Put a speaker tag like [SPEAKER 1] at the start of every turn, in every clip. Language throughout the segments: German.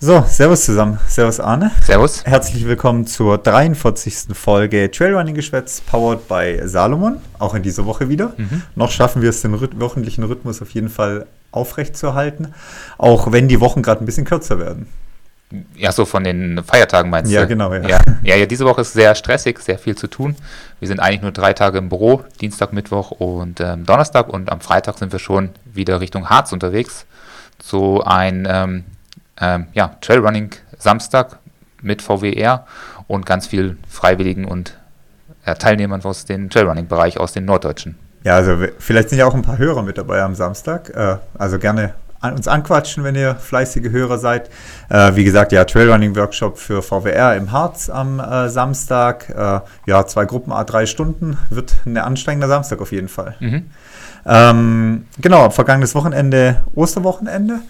[SPEAKER 1] So, Servus zusammen. Servus Arne.
[SPEAKER 2] Servus.
[SPEAKER 1] Herzlich willkommen zur 43. Folge Trailrunning Geschwätz, powered by Salomon. Auch in dieser Woche wieder. Mhm. Noch schaffen wir es, den rhyth wöchentlichen Rhythmus auf jeden Fall aufrechtzuerhalten. Auch wenn die Wochen gerade ein bisschen kürzer werden.
[SPEAKER 2] Ja, so von den Feiertagen meinst
[SPEAKER 1] ja,
[SPEAKER 2] du?
[SPEAKER 1] Genau,
[SPEAKER 2] ja, genau. Ja. ja, ja, diese Woche ist sehr stressig, sehr viel zu tun. Wir sind eigentlich nur drei Tage im Büro, Dienstag, Mittwoch und ähm, Donnerstag. Und am Freitag sind wir schon wieder Richtung Harz unterwegs. So ein ähm, ähm, ja, Trailrunning Samstag mit VWR und ganz viel Freiwilligen und äh, Teilnehmern aus dem Trailrunning-Bereich, aus den Norddeutschen.
[SPEAKER 1] Ja, also vielleicht sind ja auch ein paar Hörer mit dabei am Samstag. Äh, also gerne an uns anquatschen, wenn ihr fleißige Hörer seid. Äh, wie gesagt, ja, Trailrunning-Workshop für VWR im Harz am äh, Samstag. Äh, ja, zwei Gruppen, a drei Stunden. Wird ein anstrengender Samstag auf jeden Fall. Mhm. Ähm, genau, vergangenes Wochenende, Osterwochenende.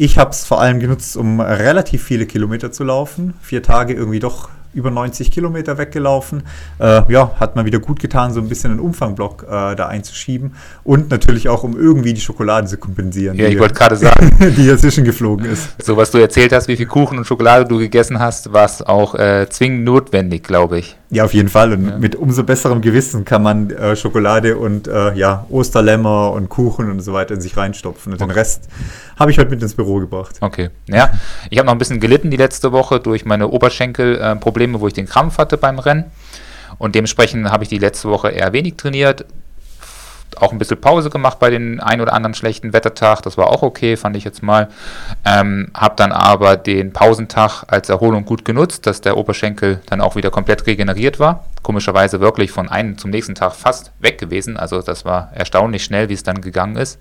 [SPEAKER 1] Ich habe es vor allem genutzt, um relativ viele Kilometer zu laufen. Vier Tage irgendwie doch über 90 Kilometer weggelaufen. Äh, ja, hat mal wieder gut getan, so ein bisschen einen Umfangblock äh, da einzuschieben. Und natürlich auch, um irgendwie die Schokolade zu kompensieren.
[SPEAKER 2] Ja, ich wollte gerade sagen.
[SPEAKER 1] die dazwischen geflogen ist.
[SPEAKER 2] So, was du erzählt hast, wie viel Kuchen und Schokolade du gegessen hast, war es auch äh, zwingend notwendig, glaube ich.
[SPEAKER 1] Ja, auf jeden Fall. Und ja. mit umso besserem Gewissen kann man äh, Schokolade und äh, ja, Osterlämmer und Kuchen und so weiter in sich reinstopfen. Und okay. den Rest habe ich heute mit ins Büro gebracht.
[SPEAKER 2] Okay. Ja, ich habe noch ein bisschen gelitten die letzte Woche durch meine Oberschenkelprobleme, äh, wo ich den Krampf hatte beim Rennen. Und dementsprechend habe ich die letzte Woche eher wenig trainiert auch ein bisschen Pause gemacht bei den ein oder anderen schlechten Wettertag. Das war auch okay, fand ich jetzt mal. Ähm, habe dann aber den Pausentag als Erholung gut genutzt, dass der Oberschenkel dann auch wieder komplett regeneriert war. Komischerweise wirklich von einem zum nächsten Tag fast weg gewesen. Also das war erstaunlich schnell, wie es dann gegangen ist.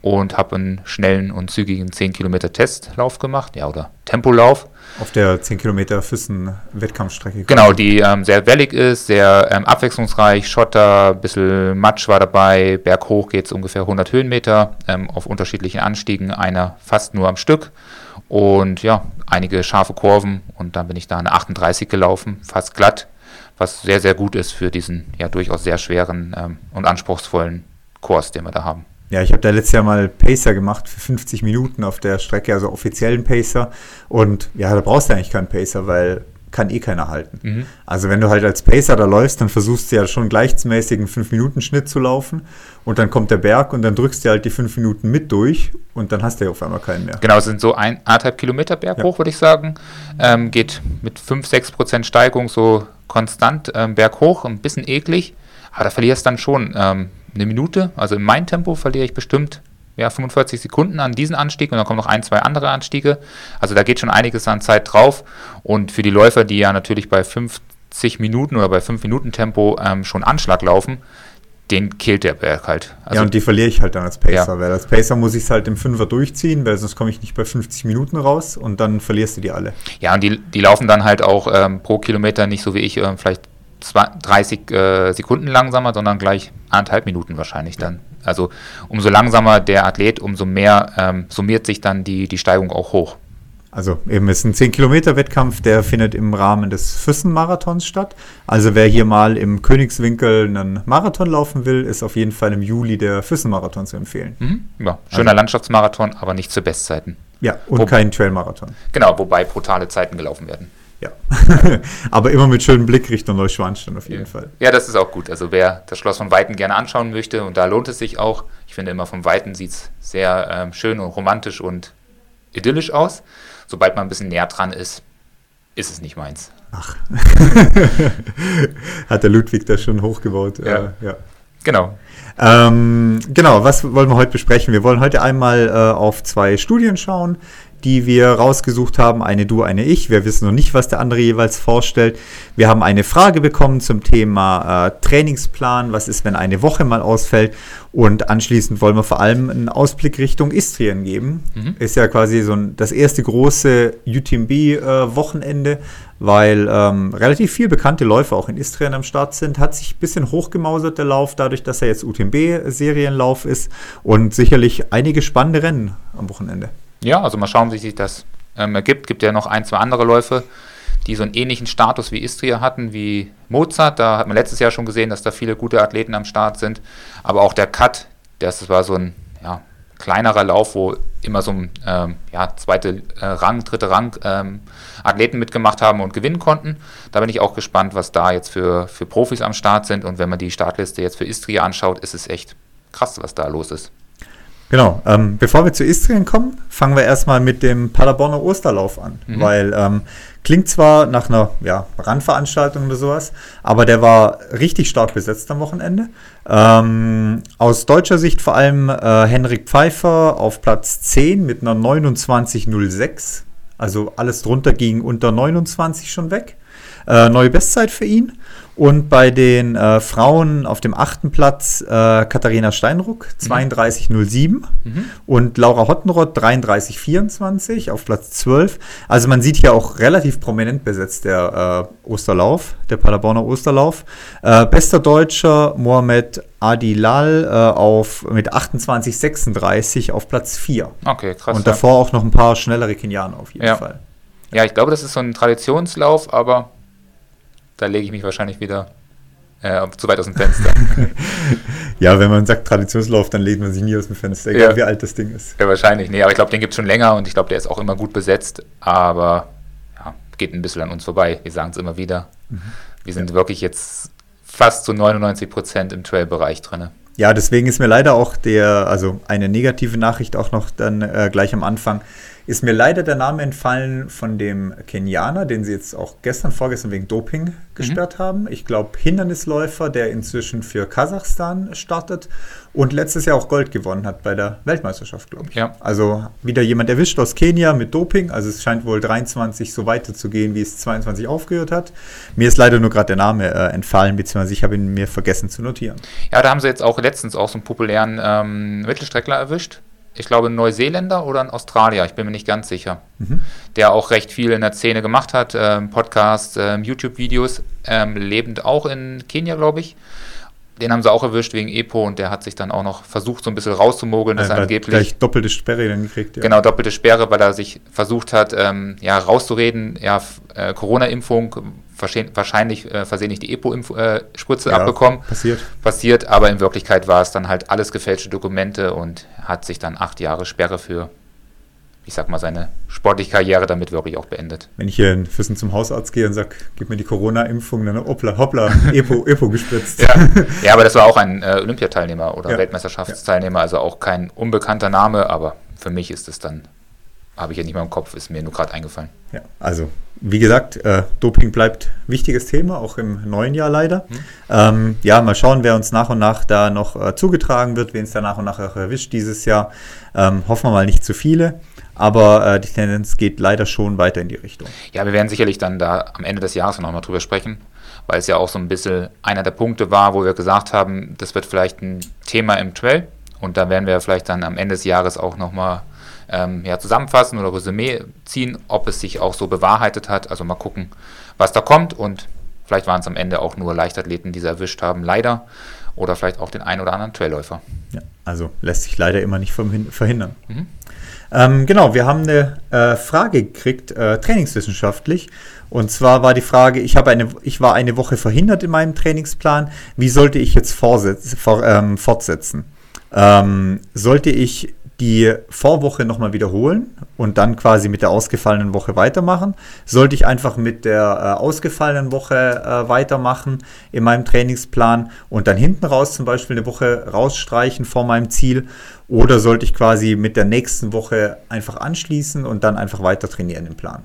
[SPEAKER 2] Und habe einen schnellen und zügigen 10 Kilometer Testlauf gemacht, ja, oder Tempolauf.
[SPEAKER 1] Auf der 10 Kilometer Füssen-Wettkampfstrecke.
[SPEAKER 2] Genau, die ähm, sehr wellig ist, sehr ähm, abwechslungsreich. Schotter, ein bisschen Matsch war dabei. Berghoch geht es ungefähr 100 Höhenmeter ähm, auf unterschiedlichen Anstiegen, einer fast nur am Stück. Und ja, einige scharfe Kurven. Und dann bin ich da eine 38 gelaufen, fast glatt, was sehr, sehr gut ist für diesen ja durchaus sehr schweren ähm, und anspruchsvollen Kurs, den wir da haben.
[SPEAKER 1] Ja, ich habe da letztes Jahr mal Pacer gemacht für 50 Minuten auf der Strecke, also offiziellen Pacer. Und ja, da brauchst du eigentlich keinen Pacer, weil kann eh keiner halten. Mhm. Also wenn du halt als Pacer da läufst, dann versuchst du ja schon gleichmäßig einen 5-Minuten-Schnitt zu laufen und dann kommt der Berg und dann drückst du halt die 5 Minuten mit durch und dann hast du ja auf einmal keinen mehr.
[SPEAKER 2] Genau, es sind so ein, anderthalb Kilometer Berg ja. hoch, würde ich sagen. Ähm, geht mit 5-6 Prozent Steigung so konstant ähm, berghoch, ein bisschen eklig, aber da verlierst du dann schon ähm, eine Minute. Also in meinem Tempo verliere ich bestimmt ja, 45 Sekunden an diesen Anstieg und dann kommen noch ein, zwei andere Anstiege. Also da geht schon einiges an Zeit drauf. Und für die Läufer, die ja natürlich bei 50 Minuten oder bei 5 Minuten Tempo ähm, schon Anschlag laufen, den killt der Berg halt.
[SPEAKER 1] Also ja, und die verliere ich halt dann als Pacer, ja. weil als Pacer muss ich es halt im Fünfer durchziehen, weil sonst komme ich nicht bei 50 Minuten raus und dann verlierst du die alle.
[SPEAKER 2] Ja, und die, die laufen dann halt auch ähm, pro Kilometer nicht so wie ich, äh, vielleicht 30 äh, Sekunden langsamer, sondern gleich anderthalb Minuten wahrscheinlich dann. Also umso langsamer der Athlet, umso mehr ähm, summiert sich dann die, die Steigung auch hoch.
[SPEAKER 1] Also eben ist ein 10-Kilometer-Wettkampf, der findet im Rahmen des Füssen-Marathons statt. Also wer hier mal im Königswinkel einen Marathon laufen will, ist auf jeden Fall im Juli der Füssen-Marathon zu empfehlen.
[SPEAKER 2] Mhm, ja, schöner also, Landschaftsmarathon, aber nicht zu Bestzeiten.
[SPEAKER 1] Ja, und Wo, kein Trail-Marathon.
[SPEAKER 2] Genau, wobei brutale Zeiten gelaufen werden.
[SPEAKER 1] Ja. Aber immer mit schönem Blick Richtung Neuschwanstein auf jeden
[SPEAKER 2] ja.
[SPEAKER 1] Fall.
[SPEAKER 2] Ja, das ist auch gut. Also wer das Schloss von Weiten gerne anschauen möchte, und da lohnt es sich auch. Ich finde immer vom Weiten sieht es sehr ähm, schön und romantisch und idyllisch aus. Sobald man ein bisschen näher dran ist, ist es nicht meins.
[SPEAKER 1] Ach. Hat der Ludwig das schon hochgebaut.
[SPEAKER 2] Ja. Äh, ja. Genau.
[SPEAKER 1] Ähm, genau, was wollen wir heute besprechen? Wir wollen heute einmal äh, auf zwei Studien schauen, die wir rausgesucht haben. Eine du, eine ich. Wir wissen noch nicht, was der andere jeweils vorstellt. Wir haben eine Frage bekommen zum Thema äh, Trainingsplan. Was ist, wenn eine Woche mal ausfällt? Und anschließend wollen wir vor allem einen Ausblick Richtung Istrien geben. Mhm. Ist ja quasi so ein, das erste große UTMB-Wochenende, äh, weil ähm, relativ viele bekannte Läufer auch in Istrien am Start sind. Hat sich ein bisschen hochgemausert der Lauf, dadurch, dass er jetzt UTMB-Serienlauf ist und sicherlich einige spannende Rennen am Wochenende.
[SPEAKER 2] Ja, also mal schauen, wie sich das ähm, ergibt. Gibt ja noch ein, zwei andere Läufe, die so einen ähnlichen Status wie Istria hatten, wie Mozart. Da hat man letztes Jahr schon gesehen, dass da viele gute Athleten am Start sind. Aber auch der Cut, das war so ein ja, kleinerer Lauf, wo immer so ein ähm, ja, zweite äh, Rang, dritte Rang ähm, Athleten mitgemacht haben und gewinnen konnten. Da bin ich auch gespannt, was da jetzt für, für Profis am Start sind. Und wenn man die Startliste jetzt für Istria anschaut, ist es echt krass, was da los ist.
[SPEAKER 1] Genau, ähm, bevor wir zu Istrien kommen, fangen wir erstmal mit dem Paderborner Osterlauf an, mhm. weil ähm, klingt zwar nach einer ja, Randveranstaltung oder sowas, aber der war richtig stark besetzt am Wochenende. Ähm, aus deutscher Sicht vor allem äh, Henrik Pfeiffer auf Platz 10 mit einer 29,06, also alles drunter ging unter 29 schon weg. Äh, neue Bestzeit für ihn. Und bei den äh, Frauen auf dem achten Platz äh, Katharina Steinruck 32,07 mhm. mhm. und Laura Hottenrott 33,24 auf Platz 12. Also man sieht hier auch relativ prominent besetzt der äh, Osterlauf, der Paderborner Osterlauf. Äh, bester Deutscher Mohamed Adilal äh, auf, mit 28,36 auf Platz 4.
[SPEAKER 2] Okay, krass.
[SPEAKER 1] Und davor ja. auch noch ein paar schnellere Kenianer auf jeden
[SPEAKER 2] ja.
[SPEAKER 1] Fall.
[SPEAKER 2] Ja, ich glaube, das ist so ein Traditionslauf, aber da lege ich mich wahrscheinlich wieder äh, zu weit aus dem Fenster.
[SPEAKER 1] ja, wenn man sagt Traditionslauf, dann legt man sich nie aus dem Fenster, egal ja. wie alt das Ding ist.
[SPEAKER 2] Ja, wahrscheinlich. Nee, aber ich glaube, den gibt es schon länger und ich glaube, der ist auch immer gut besetzt, aber ja, geht ein bisschen an uns vorbei. Wir sagen es immer wieder. Mhm. Wir sind ja. wirklich jetzt fast zu 99 Prozent im Trail-Bereich drin.
[SPEAKER 1] Ja, deswegen ist mir leider auch der, also eine negative Nachricht auch noch dann äh, gleich am Anfang ist mir leider der Name entfallen von dem Kenianer, den sie jetzt auch gestern, vorgestern wegen Doping gesperrt mhm. haben. Ich glaube, Hindernisläufer, der inzwischen für Kasachstan startet und letztes Jahr auch Gold gewonnen hat bei der Weltmeisterschaft, glaube ich. Ja. Also wieder jemand erwischt aus Kenia mit Doping. Also es scheint wohl 23 so weiterzugehen, wie es 22 aufgehört hat. Mir ist leider nur gerade der Name äh, entfallen, beziehungsweise ich habe ihn mir vergessen zu notieren.
[SPEAKER 2] Ja, da haben sie jetzt auch letztens auch so einen populären ähm, Mittelstreckler erwischt ich glaube, ein Neuseeländer oder ein Australier, ich bin mir nicht ganz sicher, mhm. der auch recht viel in der Szene gemacht hat, ähm, Podcasts, ähm, YouTube-Videos, ähm, lebend auch in Kenia, glaube ich. Den haben sie auch erwischt wegen EPO und der hat sich dann auch noch versucht, so ein bisschen rauszumogeln, dass
[SPEAKER 1] ja,
[SPEAKER 2] er angeblich.
[SPEAKER 1] Gleich doppelte Sperre dann gekriegt,
[SPEAKER 2] ja. Genau, doppelte Sperre, weil er sich versucht hat, ähm, ja, rauszureden, ja, äh, Corona-Impfung, wahrscheinlich äh, versehentlich die EPO-Spritze äh, ja, abbekommen.
[SPEAKER 1] Passiert.
[SPEAKER 2] Passiert, aber in Wirklichkeit war es dann halt alles gefälschte Dokumente und hat sich dann acht Jahre Sperre für, ich sag mal, seine sportliche Karriere damit wirklich auch beendet.
[SPEAKER 1] Wenn ich hier in Füssen zum Hausarzt gehe und sage, gib mir die Corona-Impfung, dann hoppla, hoppla, EPO, EPO gespritzt.
[SPEAKER 2] Ja. ja, aber das war auch ein äh, Olympiateilnehmer oder ja. Weltmeisterschaftsteilnehmer, also auch kein unbekannter Name, aber für mich ist es dann, habe ich ja nicht mehr im Kopf, ist mir nur gerade eingefallen.
[SPEAKER 1] Ja, also wie gesagt, äh, Doping bleibt wichtiges Thema, auch im neuen Jahr leider. Mhm. Ähm, ja, mal schauen, wer uns nach und nach da noch äh, zugetragen wird, wen es da nach und nach auch erwischt dieses Jahr. Ähm, hoffen wir mal nicht zu viele, aber äh, die Tendenz geht leider schon weiter in die Richtung.
[SPEAKER 2] Ja, wir werden sicherlich dann da am Ende des Jahres noch mal drüber sprechen, weil es ja auch so ein bisschen einer der Punkte war, wo wir gesagt haben, das wird vielleicht ein Thema im Trail und da werden wir vielleicht dann am Ende des Jahres auch noch mal ähm, ja, zusammenfassen oder Resümee ziehen, ob es sich auch so bewahrheitet hat. Also mal gucken, was da kommt und vielleicht waren es am Ende auch nur Leichtathleten, die sie erwischt haben, leider. Oder vielleicht auch den einen oder anderen Trailläufer.
[SPEAKER 1] Ja, also lässt sich leider immer nicht verhindern. Mhm. Ähm, genau, wir haben eine äh, Frage gekriegt, äh, trainingswissenschaftlich. Und zwar war die Frage, ich, habe eine, ich war eine Woche verhindert in meinem Trainingsplan. Wie sollte ich jetzt vor, ähm, fortsetzen? Ähm, sollte ich die Vorwoche nochmal wiederholen und dann quasi mit der ausgefallenen Woche weitermachen? Sollte ich einfach mit der äh, ausgefallenen Woche äh, weitermachen in meinem Trainingsplan und dann hinten raus zum Beispiel eine Woche rausstreichen vor meinem Ziel? Oder sollte ich quasi mit der nächsten Woche einfach anschließen und dann einfach weiter trainieren im Plan?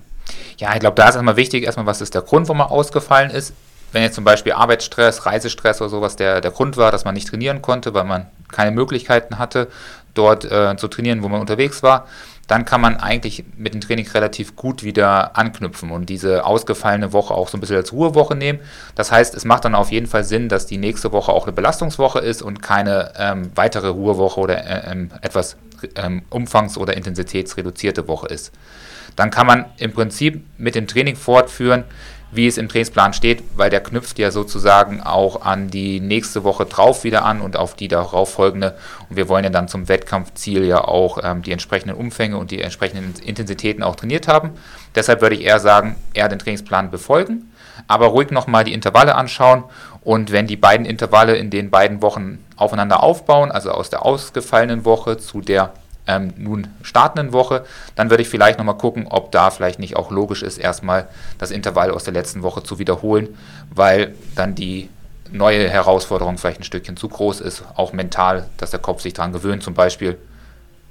[SPEAKER 2] Ja, ich glaube, da ist erstmal wichtig, erstmal, was ist der Grund, warum man ausgefallen ist. Wenn jetzt zum Beispiel Arbeitsstress, Reisestress oder sowas der, der Grund war, dass man nicht trainieren konnte, weil man keine Möglichkeiten hatte, dort äh, zu trainieren, wo man unterwegs war, dann kann man eigentlich mit dem Training relativ gut wieder anknüpfen und diese ausgefallene Woche auch so ein bisschen als Ruhewoche nehmen. Das heißt, es macht dann auf jeden Fall Sinn, dass die nächste Woche auch eine Belastungswoche ist und keine ähm, weitere Ruhewoche oder äh, ähm, etwas ähm, umfangs- oder intensitätsreduzierte Woche ist. Dann kann man im Prinzip mit dem Training fortführen, wie es im Trainingsplan steht, weil der knüpft ja sozusagen auch an die nächste Woche drauf wieder an und auf die darauf folgende. Und wir wollen ja dann zum Wettkampfziel ja auch ähm, die entsprechenden Umfänge und die entsprechenden Intensitäten auch trainiert haben. Deshalb würde ich eher sagen, eher den Trainingsplan befolgen, aber ruhig nochmal die Intervalle anschauen und wenn die beiden Intervalle in den beiden Wochen aufeinander aufbauen, also aus der ausgefallenen Woche zu der ähm, nun startenden Woche. Dann würde ich vielleicht nochmal gucken, ob da vielleicht nicht auch logisch ist, erstmal das Intervall aus der letzten Woche zu wiederholen, weil dann die neue Herausforderung vielleicht ein Stückchen zu groß ist, auch mental, dass der Kopf sich daran gewöhnt, zum Beispiel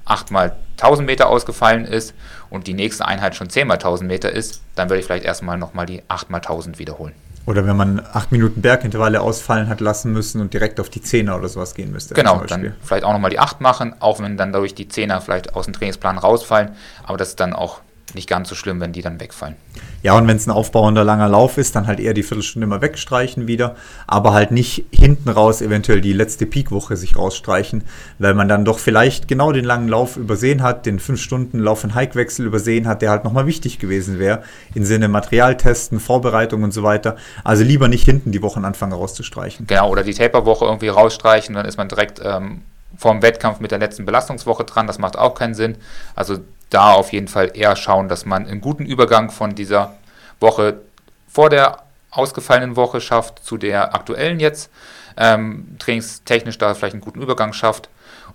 [SPEAKER 2] 8 mal 1000 Meter ausgefallen ist und die nächste Einheit schon 10 mal 1000 Meter ist, dann würde ich vielleicht erstmal nochmal die 8 mal 1000 wiederholen.
[SPEAKER 1] Oder wenn man 8 Minuten Bergintervalle ausfallen hat lassen müssen und direkt auf die 10er oder sowas gehen müsste.
[SPEAKER 2] Genau, dann vielleicht auch nochmal die 8 machen, auch wenn dann dadurch die 10er vielleicht aus dem Trainingsplan rausfallen, aber das ist dann auch nicht ganz so schlimm, wenn die dann wegfallen.
[SPEAKER 1] Ja, und wenn es ein aufbauender langer Lauf ist, dann halt eher die Viertelstunde mal wegstreichen wieder, aber halt nicht hinten raus eventuell die letzte Peakwoche sich rausstreichen, weil man dann doch vielleicht genau den langen Lauf übersehen hat, den 5 Stunden Lauf und Hike-Wechsel übersehen hat, der halt nochmal wichtig gewesen wäre, im Sinne Materialtesten, Vorbereitung und so weiter. Also lieber nicht hinten die Wochenanfang rauszustreichen.
[SPEAKER 2] Genau, oder die Taper-Woche irgendwie rausstreichen, dann ist man direkt ähm, vorm Wettkampf mit der letzten Belastungswoche dran, das macht auch keinen Sinn. Also da auf jeden Fall eher schauen, dass man einen guten Übergang von dieser Woche vor der ausgefallenen Woche schafft zu der aktuellen jetzt. Ähm, trainingstechnisch da vielleicht einen guten Übergang schafft.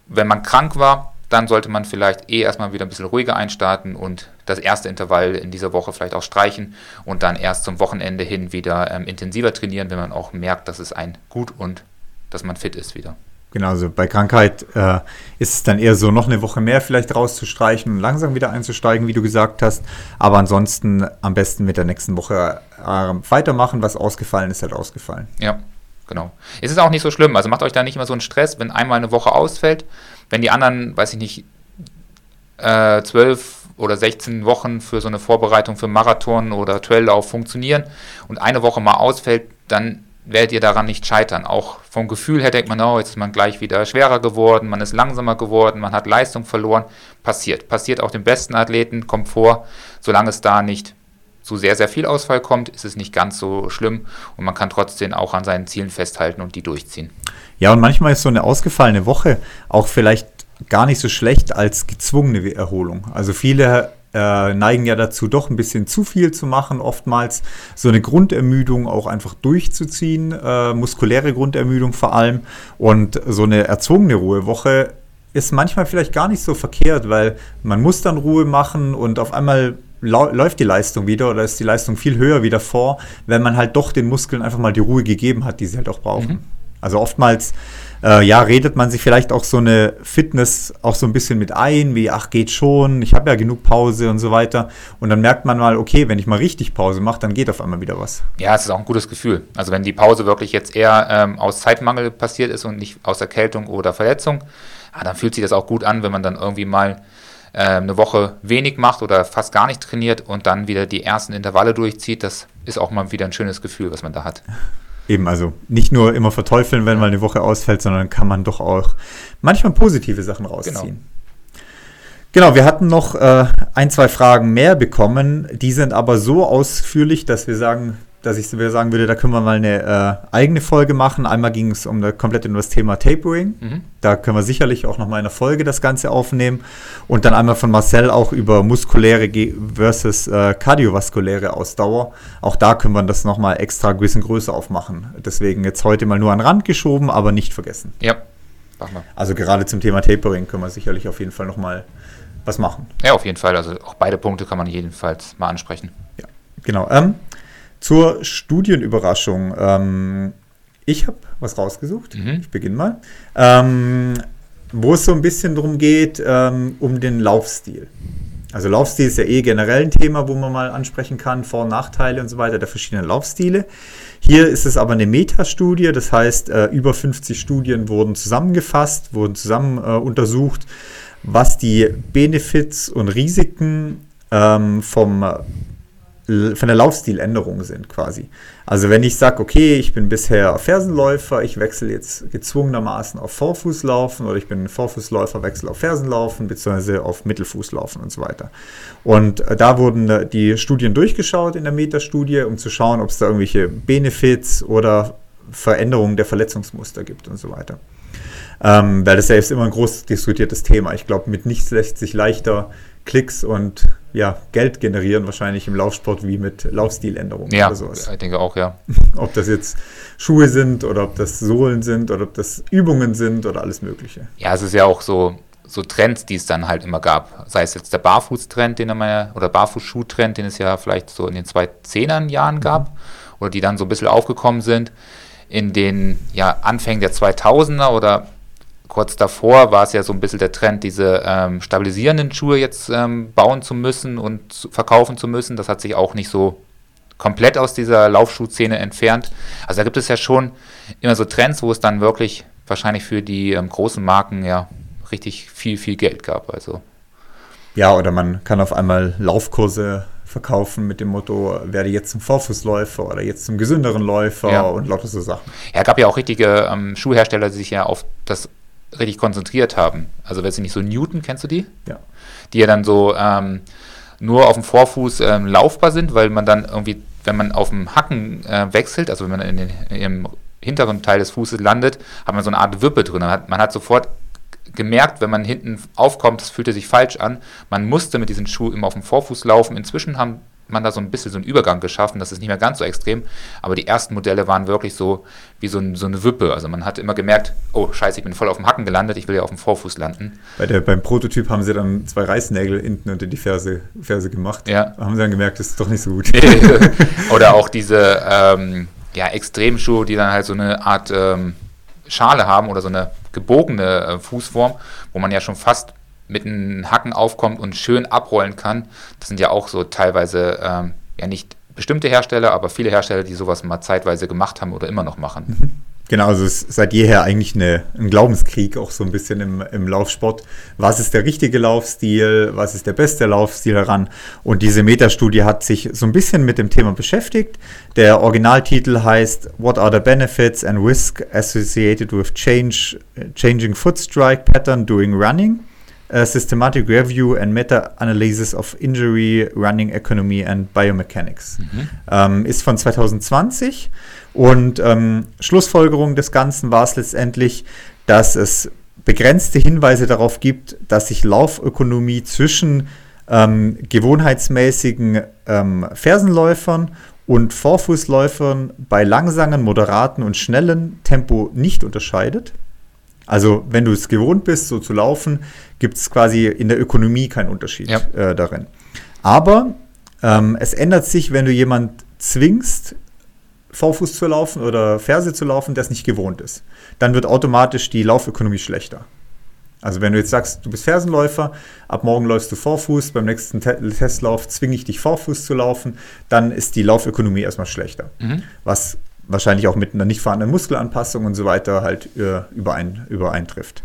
[SPEAKER 2] Wenn man krank war, dann sollte man vielleicht eh erstmal wieder ein bisschen ruhiger einstarten und das erste Intervall in dieser Woche vielleicht auch streichen und dann erst zum Wochenende hin wieder ähm, intensiver trainieren, wenn man auch merkt, dass es ein gut und dass man fit ist wieder.
[SPEAKER 1] Genau, also bei Krankheit äh, ist es dann eher so, noch eine Woche mehr vielleicht rauszustreichen und langsam wieder einzusteigen, wie du gesagt hast. Aber ansonsten am besten mit der nächsten Woche äh, weitermachen. Was ausgefallen ist, halt ausgefallen.
[SPEAKER 2] Ja, genau. Es ist auch nicht so schlimm. Also macht euch da nicht immer so einen Stress, wenn einmal eine Woche ausfällt. Wenn die anderen, weiß ich nicht, äh, zwölf oder 16 Wochen für so eine Vorbereitung für Marathon oder Traillauf funktionieren und eine Woche mal ausfällt, dann werdet ihr daran nicht scheitern. Auch vom Gefühl her denkt man, oh, jetzt ist man gleich wieder schwerer geworden, man ist langsamer geworden, man hat Leistung verloren. Passiert. Passiert auch den besten Athleten, kommt vor. Solange es da nicht zu sehr, sehr viel Ausfall kommt, ist es nicht ganz so schlimm und man kann trotzdem auch an seinen Zielen festhalten und die durchziehen.
[SPEAKER 1] Ja, und manchmal ist so eine ausgefallene Woche auch vielleicht gar nicht so schlecht als gezwungene Erholung. Also viele äh, neigen ja dazu, doch ein bisschen zu viel zu machen, oftmals so eine Grundermüdung auch einfach durchzuziehen, äh, muskuläre Grundermüdung vor allem. Und so eine erzwungene Ruhewoche ist manchmal vielleicht gar nicht so verkehrt, weil man muss dann Ruhe machen und auf einmal läuft die Leistung wieder oder ist die Leistung viel höher wieder vor, wenn man halt doch den Muskeln einfach mal die Ruhe gegeben hat, die sie halt auch brauchen. Mhm. Also oftmals äh, ja, redet man sich vielleicht auch so eine Fitness auch so ein bisschen mit ein, wie, ach, geht schon, ich habe ja genug Pause und so weiter. Und dann merkt man mal, okay, wenn ich mal richtig Pause mache, dann geht auf einmal wieder was.
[SPEAKER 2] Ja, es ist auch ein gutes Gefühl. Also wenn die Pause wirklich jetzt eher ähm, aus Zeitmangel passiert ist und nicht aus Erkältung oder Verletzung, ah, dann fühlt sich das auch gut an, wenn man dann irgendwie mal äh, eine Woche wenig macht oder fast gar nicht trainiert und dann wieder die ersten Intervalle durchzieht. Das ist auch mal wieder ein schönes Gefühl, was man da hat.
[SPEAKER 1] Eben, also nicht nur immer verteufeln, wenn mal eine Woche ausfällt, sondern kann man doch auch manchmal positive Sachen rausziehen. Genau. Genau, wir hatten noch äh, ein, zwei Fragen mehr bekommen. Die sind aber so ausführlich, dass wir sagen, dass ich sagen würde, da können wir mal eine äh, eigene Folge machen. Einmal ging es um komplett um das Thema Tapering. Mhm. Da können wir sicherlich auch noch mal in der Folge das Ganze aufnehmen. Und dann einmal von Marcel auch über muskuläre versus äh, kardiovaskuläre Ausdauer. Auch da können wir das noch mal extra ein bisschen größer aufmachen. Deswegen jetzt heute mal nur an den Rand geschoben, aber nicht vergessen.
[SPEAKER 2] Ja,
[SPEAKER 1] machen wir. Also gerade zum Thema Tapering können wir sicherlich auf jeden Fall noch mal was machen.
[SPEAKER 2] Ja, auf jeden Fall. Also auch beide Punkte kann man jedenfalls mal ansprechen.
[SPEAKER 1] Ja, genau. Ähm, zur Studienüberraschung. Ähm, ich habe was rausgesucht. Mhm. Ich beginne mal. Ähm, wo es so ein bisschen darum geht, ähm, um den Laufstil. Also Laufstil ist ja eh generell ein Thema, wo man mal ansprechen kann, Vor- und Nachteile und so weiter der verschiedenen Laufstile. Hier ist es aber eine Metastudie, das heißt, äh, über 50 Studien wurden zusammengefasst, wurden zusammen äh, untersucht, was die Benefits und Risiken ähm, vom von der Laufstiländerung sind quasi. Also wenn ich sage, okay, ich bin bisher Fersenläufer, ich wechsle jetzt gezwungenermaßen auf Vorfußlaufen oder ich bin Vorfußläufer, wechsle auf Fersenlaufen beziehungsweise auf Mittelfußlaufen und so weiter. Und äh, da wurden äh, die Studien durchgeschaut in der Metastudie, um zu schauen, ob es da irgendwelche Benefits oder Veränderungen der Verletzungsmuster gibt und so weiter. Ähm, weil das ja ist immer ein groß diskutiertes Thema. Ich glaube, mit nichts lässt sich leichter Klicks und ja, Geld generieren, wahrscheinlich im Laufsport wie mit Laufstiländerungen
[SPEAKER 2] ja, oder sowas. Ich denke auch, ja.
[SPEAKER 1] ob das jetzt Schuhe sind oder ob das Sohlen sind oder ob das Übungen sind oder alles Mögliche.
[SPEAKER 2] Ja, es ist ja auch so, so Trends, die es dann halt immer gab. Sei es jetzt der Barfuß-Trend, den man oder Barfußschuh-Trend, den es ja vielleicht so in den 2010er Jahren gab oder die dann so ein bisschen aufgekommen sind. In den ja, Anfängen der 2000er oder kurz davor war es ja so ein bisschen der Trend, diese ähm, stabilisierenden Schuhe jetzt ähm, bauen zu müssen und zu, verkaufen zu müssen. Das hat sich auch nicht so komplett aus dieser Laufschuhszene entfernt. Also da gibt es ja schon immer so Trends, wo es dann wirklich wahrscheinlich für die ähm, großen Marken ja richtig viel, viel Geld gab. Also.
[SPEAKER 1] Ja, oder man kann auf einmal Laufkurse verkaufen mit dem Motto, werde jetzt zum Vorfußläufer oder jetzt zum gesünderen Läufer ja. und lauter so Sachen.
[SPEAKER 2] Ja, gab ja auch richtige ähm, Schuhhersteller, die sich ja auf das richtig konzentriert haben. Also, wenn sie nicht so Newton, kennst du die?
[SPEAKER 1] Ja.
[SPEAKER 2] Die ja dann so ähm, nur auf dem Vorfuß ähm, laufbar sind, weil man dann irgendwie, wenn man auf dem Hacken äh, wechselt, also wenn man in den, im hinteren Teil des Fußes landet, hat man so eine Art Wippe drin. Man hat, man hat sofort gemerkt, wenn man hinten aufkommt, das fühlte sich falsch an. Man musste mit diesem Schuh immer auf dem Vorfuß laufen. Inzwischen haben man da so ein bisschen so einen Übergang geschaffen, das ist nicht mehr ganz so extrem, aber die ersten Modelle waren wirklich so wie so, ein, so eine Wippe. Also man hat immer gemerkt, oh scheiße, ich bin voll auf dem Hacken gelandet, ich will ja auf dem Vorfuß landen.
[SPEAKER 1] Bei der, beim Prototyp haben sie dann zwei Reißnägel hinten unter die Ferse, Ferse gemacht.
[SPEAKER 2] Ja.
[SPEAKER 1] Haben sie dann gemerkt, das ist doch nicht so gut.
[SPEAKER 2] Oder auch diese ähm, ja, Extremschuhe, die dann halt so eine Art ähm, Schale haben oder so eine gebogene äh, Fußform, wo man ja schon fast mit einem Hacken aufkommt und schön abrollen kann. Das sind ja auch so teilweise ähm, ja nicht bestimmte Hersteller, aber viele Hersteller, die sowas mal zeitweise gemacht haben oder immer noch machen.
[SPEAKER 1] Mhm. Genau, also es ist seit jeher eigentlich eine, ein Glaubenskrieg, auch so ein bisschen im, im Laufsport. Was ist der richtige Laufstil? Was ist der beste Laufstil heran? Und diese Metastudie hat sich so ein bisschen mit dem Thema beschäftigt. Der Originaltitel heißt What are the benefits and risk associated with change, changing foot strike pattern during running? A systematic review and meta-analysis of injury, running economy and biomechanics. Mhm. Ähm, ist von 2020 und ähm, Schlussfolgerung des Ganzen war es letztendlich, dass es begrenzte Hinweise darauf gibt, sich sich Laufökonomie zwischen ähm, gewohnheitsmäßigen ähm, Fersenläufern und Vorfußläufern bei langsamen, moderaten und schnellen Tempo nicht unterscheidet. Also wenn du es gewohnt bist, so zu laufen, gibt es quasi in der Ökonomie keinen Unterschied ja. äh, darin. Aber ähm, es ändert sich, wenn du jemand zwingst, Vorfuß zu laufen oder Ferse zu laufen, der es nicht gewohnt ist. Dann wird automatisch die Laufökonomie schlechter. Also wenn du jetzt sagst, du bist Fersenläufer, ab morgen läufst du Vorfuß, beim nächsten Te Testlauf zwinge ich dich Vorfuß zu laufen, dann ist die Laufökonomie erstmal schlechter. Mhm. Was wahrscheinlich auch mit einer nicht vorhandenen Muskelanpassung und so weiter halt äh, überein, übereintrifft.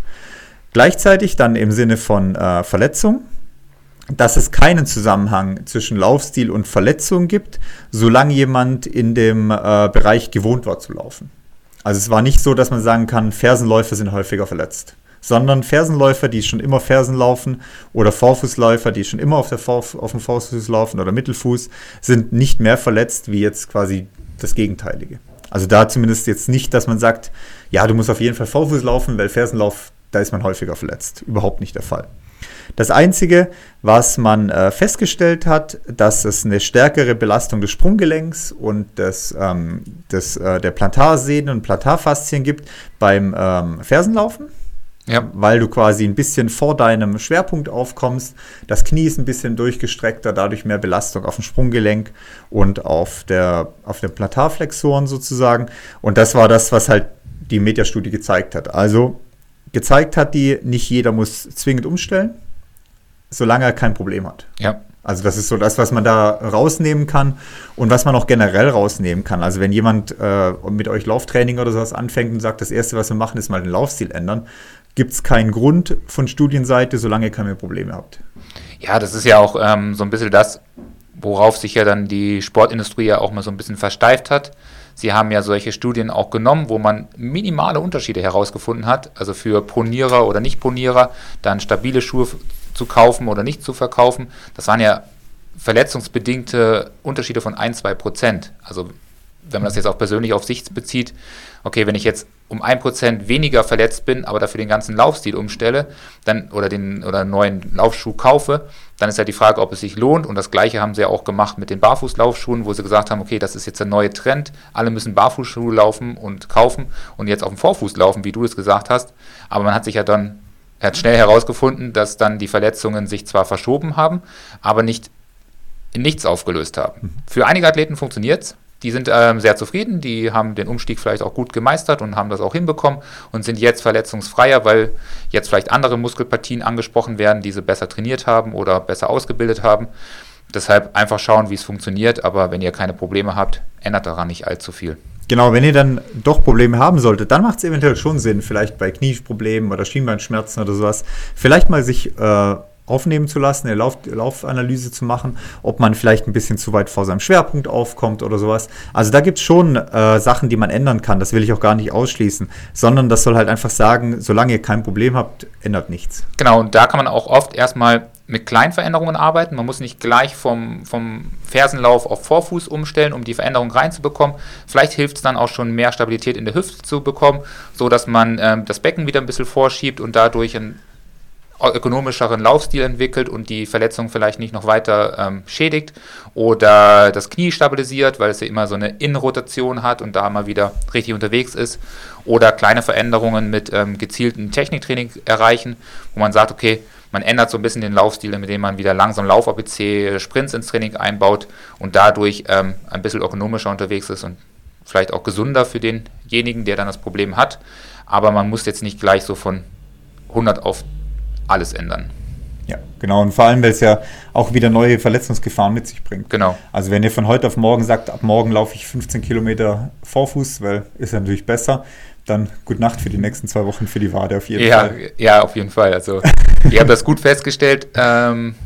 [SPEAKER 1] Gleichzeitig dann im Sinne von äh, Verletzung dass es keinen Zusammenhang zwischen Laufstil und Verletzung gibt, solange jemand in dem äh, Bereich gewohnt war zu laufen. Also es war nicht so, dass man sagen kann, Fersenläufer sind häufiger verletzt, sondern Fersenläufer, die schon immer Fersen laufen oder Vorfußläufer, die schon immer auf, der Vor auf dem Vorfuß laufen oder Mittelfuß, sind nicht mehr verletzt wie jetzt quasi das Gegenteilige. Also da zumindest jetzt nicht, dass man sagt, ja, du musst auf jeden Fall Vorfuß laufen, weil Fersenlauf, da ist man häufiger verletzt. Überhaupt nicht der Fall. Das Einzige, was man äh, festgestellt hat, dass es eine stärkere Belastung des Sprunggelenks und des, ähm, des, äh, der Plantarsehnen und Plantarfaszien gibt beim ähm, Fersenlaufen. Ja. Weil du quasi ein bisschen vor deinem Schwerpunkt aufkommst. Das Knie ist ein bisschen durchgestreckter, dadurch mehr Belastung auf dem Sprunggelenk und auf der, auf den Plantarflexoren sozusagen. Und das war das, was halt die Metastudie gezeigt hat. Also gezeigt hat die, nicht jeder muss zwingend umstellen solange er kein Problem hat.
[SPEAKER 2] Ja.
[SPEAKER 1] Also das ist so das, was man da rausnehmen kann und was man auch generell rausnehmen kann. Also wenn jemand äh, mit euch Lauftraining oder sowas anfängt und sagt, das Erste, was wir machen, ist mal den Laufstil ändern, gibt es keinen Grund von Studienseite, solange ihr keine Probleme habt.
[SPEAKER 2] Ja, das ist ja auch ähm, so ein bisschen das, worauf sich ja dann die Sportindustrie ja auch mal so ein bisschen versteift hat. Sie haben ja solche Studien auch genommen, wo man minimale Unterschiede herausgefunden hat, also für Ponierer oder Nicht-Ponierer dann stabile Schuhe zu kaufen oder nicht zu verkaufen. Das waren ja verletzungsbedingte Unterschiede von 1, 2 Prozent. Also wenn man das jetzt auch persönlich auf sich bezieht, okay, wenn ich jetzt um 1% weniger verletzt bin, aber dafür den ganzen Laufstil umstelle, dann oder den oder einen neuen Laufschuh kaufe, dann ist ja die Frage, ob es sich lohnt. Und das gleiche haben sie ja auch gemacht mit den Barfußlaufschuhen, wo sie gesagt haben, okay, das ist jetzt der neue Trend, alle müssen Barfußschuhe laufen und kaufen und jetzt auf dem Vorfuß laufen, wie du es gesagt hast. Aber man hat sich ja dann Er hat schnell herausgefunden, dass dann die Verletzungen sich zwar verschoben haben, aber nicht in nichts aufgelöst haben. Mhm. Für einige Athleten funktioniert es. Die sind ähm, sehr zufrieden, die haben den Umstieg vielleicht auch gut gemeistert und haben das auch hinbekommen und sind jetzt verletzungsfreier, weil jetzt vielleicht andere Muskelpartien angesprochen werden, die sie besser trainiert haben oder besser ausgebildet haben. Deshalb einfach schauen, wie es funktioniert, aber wenn ihr keine Probleme habt, ändert daran nicht allzu viel.
[SPEAKER 1] Genau, wenn ihr dann doch Probleme haben solltet, dann macht es eventuell schon Sinn, vielleicht bei Knieproblemen oder Schienbeinschmerzen oder sowas, vielleicht mal sich äh, aufnehmen zu lassen, eine Lauf Laufanalyse zu machen, ob man vielleicht ein bisschen zu weit vor seinem Schwerpunkt aufkommt oder sowas. Also da gibt es schon äh, Sachen, die man ändern kann. Das will ich auch gar nicht ausschließen, sondern das soll halt einfach sagen, solange ihr kein Problem habt, ändert nichts.
[SPEAKER 2] Genau, und da kann man auch oft erstmal mit kleinen Veränderungen arbeiten. Man muss nicht gleich vom, vom Fersenlauf auf Vorfuß umstellen, um die Veränderung reinzubekommen. Vielleicht hilft es dann auch schon, mehr Stabilität in der Hüfte zu bekommen, so dass man ähm, das Becken wieder ein bisschen vorschiebt und dadurch einen ökonomischeren Laufstil entwickelt und die Verletzung vielleicht nicht noch weiter ähm, schädigt oder das Knie stabilisiert, weil es ja immer so eine Innenrotation hat und da mal wieder richtig unterwegs ist oder kleine Veränderungen mit ähm, gezielten Techniktraining erreichen, wo man sagt, okay, man ändert so ein bisschen den Laufstil, indem man wieder langsam Lauf-APC, Sprints ins Training einbaut und dadurch ähm, ein bisschen ökonomischer unterwegs ist und vielleicht auch gesunder für denjenigen, der dann das Problem hat. Aber man muss jetzt nicht gleich so von 100 auf alles ändern.
[SPEAKER 1] Ja, genau. Und vor allem, weil es ja auch wieder neue Verletzungsgefahren mit sich bringt.
[SPEAKER 2] Genau.
[SPEAKER 1] Also wenn ihr von heute auf morgen sagt, ab morgen laufe ich 15 Kilometer Vorfuß, weil ist ja natürlich besser, dann gute Nacht für die nächsten zwei Wochen für die Wade auf jeden
[SPEAKER 2] ja,
[SPEAKER 1] Fall.
[SPEAKER 2] Ja, auf jeden Fall. Also ihr habt das gut festgestellt. Ähm,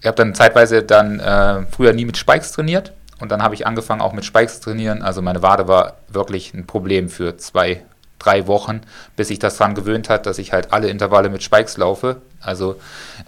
[SPEAKER 2] ich habe dann zeitweise dann äh, früher nie mit Spikes trainiert und dann habe ich angefangen auch mit Spikes zu trainieren. Also meine Wade war wirklich ein Problem für zwei, drei Wochen, bis ich das dran gewöhnt hat, dass ich halt alle Intervalle mit Spikes laufe. Also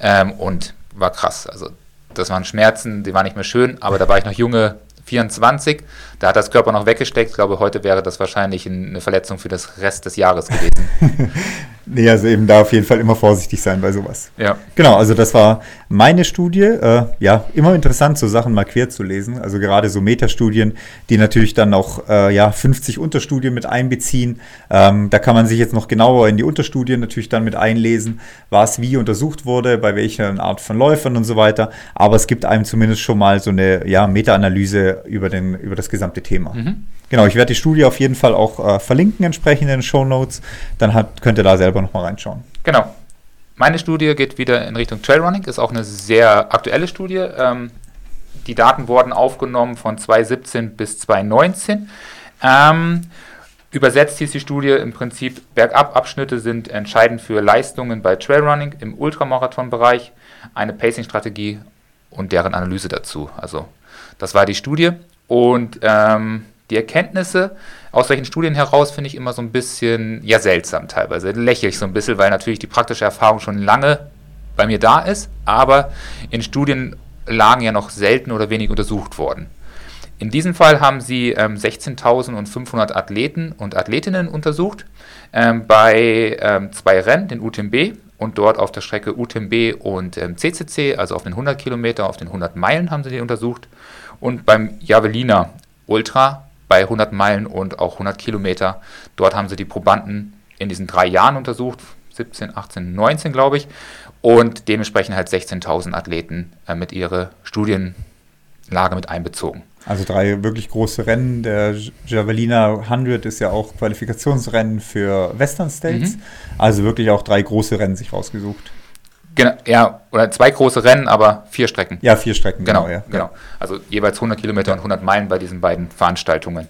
[SPEAKER 2] ähm, und war krass. Also das waren Schmerzen, die waren nicht mehr schön, aber da war ich noch junge 24. Da hat das Körper noch weggesteckt. Ich glaube, heute wäre das wahrscheinlich eine Verletzung für das Rest des Jahres gewesen.
[SPEAKER 1] nee, also eben da auf jeden Fall immer vorsichtig sein bei sowas.
[SPEAKER 2] Ja.
[SPEAKER 1] Genau, also das war meine Studie. Äh, ja, immer interessant, so Sachen mal quer zu lesen. Also gerade so Metastudien, die natürlich dann auch äh, ja, 50 Unterstudien mit einbeziehen. Ähm, da kann man sich jetzt noch genauer in die Unterstudien natürlich dann mit einlesen, was wie untersucht wurde, bei welcher Art von Läufern und so weiter. Aber es gibt einem zumindest schon mal so eine ja, Meta-Analyse über, über das gesamte Thema. Mhm. Genau, ich werde die Studie auf jeden Fall auch äh, verlinken entsprechend in den Show Notes. Dann hat, könnt ihr da selber nochmal reinschauen.
[SPEAKER 2] Genau. Meine Studie geht wieder in Richtung Trailrunning, ist auch eine sehr aktuelle Studie. Ähm, die Daten wurden aufgenommen von 2017 bis 2019. Ähm, übersetzt hieß die Studie im Prinzip, Bergab-Abschnitte sind entscheidend für Leistungen bei Trailrunning im Ultramarathon-Bereich, eine Pacing-Strategie und deren Analyse dazu. Also das war die Studie und ähm, die Erkenntnisse aus solchen Studien heraus finde ich immer so ein bisschen, ja, seltsam teilweise. Lächle ich so ein bisschen, weil natürlich die praktische Erfahrung schon lange bei mir da ist, aber in Studienlagen ja noch selten oder wenig untersucht worden. In diesem Fall haben sie ähm, 16.500 Athleten und Athletinnen untersucht ähm, bei ähm, zwei Rennen, den UTMB und dort auf der Strecke UTMB und ähm, CCC, also auf den 100 Kilometer, auf den 100 Meilen haben sie die untersucht und beim Javelina Ultra bei 100 Meilen und auch 100 Kilometer. Dort haben sie die Probanden in diesen drei Jahren untersucht, 17, 18, 19 glaube ich, und dementsprechend halt 16.000 Athleten äh, mit ihrer Studienlage mit einbezogen.
[SPEAKER 1] Also drei wirklich große Rennen. Der Javelina 100 ist ja auch Qualifikationsrennen für Western States. Mhm. Also wirklich auch drei große Rennen sich rausgesucht.
[SPEAKER 2] Genau, ja, oder zwei große Rennen, aber vier Strecken.
[SPEAKER 1] Ja, vier Strecken,
[SPEAKER 2] genau. Genau, ja. genau. Also jeweils 100 Kilometer und 100 Meilen bei diesen beiden Veranstaltungen.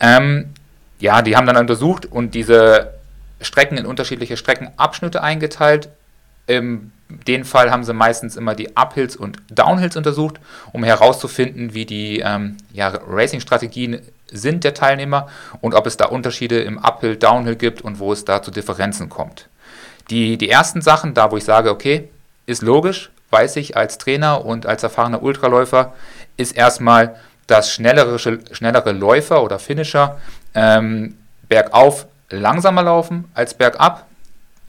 [SPEAKER 2] Ähm, ja, die haben dann untersucht und diese Strecken in unterschiedliche Streckenabschnitte eingeteilt. In dem Fall haben sie meistens immer die Uphills und Downhills untersucht, um herauszufinden, wie die ähm, ja, Racing-Strategien sind der Teilnehmer und ob es da Unterschiede im Uphill, Downhill gibt und wo es da zu Differenzen kommt. Die, die ersten Sachen, da wo ich sage, okay, ist logisch, weiß ich als Trainer und als erfahrener Ultraläufer, ist erstmal, dass schnellere, schnellere Läufer oder Finisher ähm, bergauf langsamer laufen als bergab.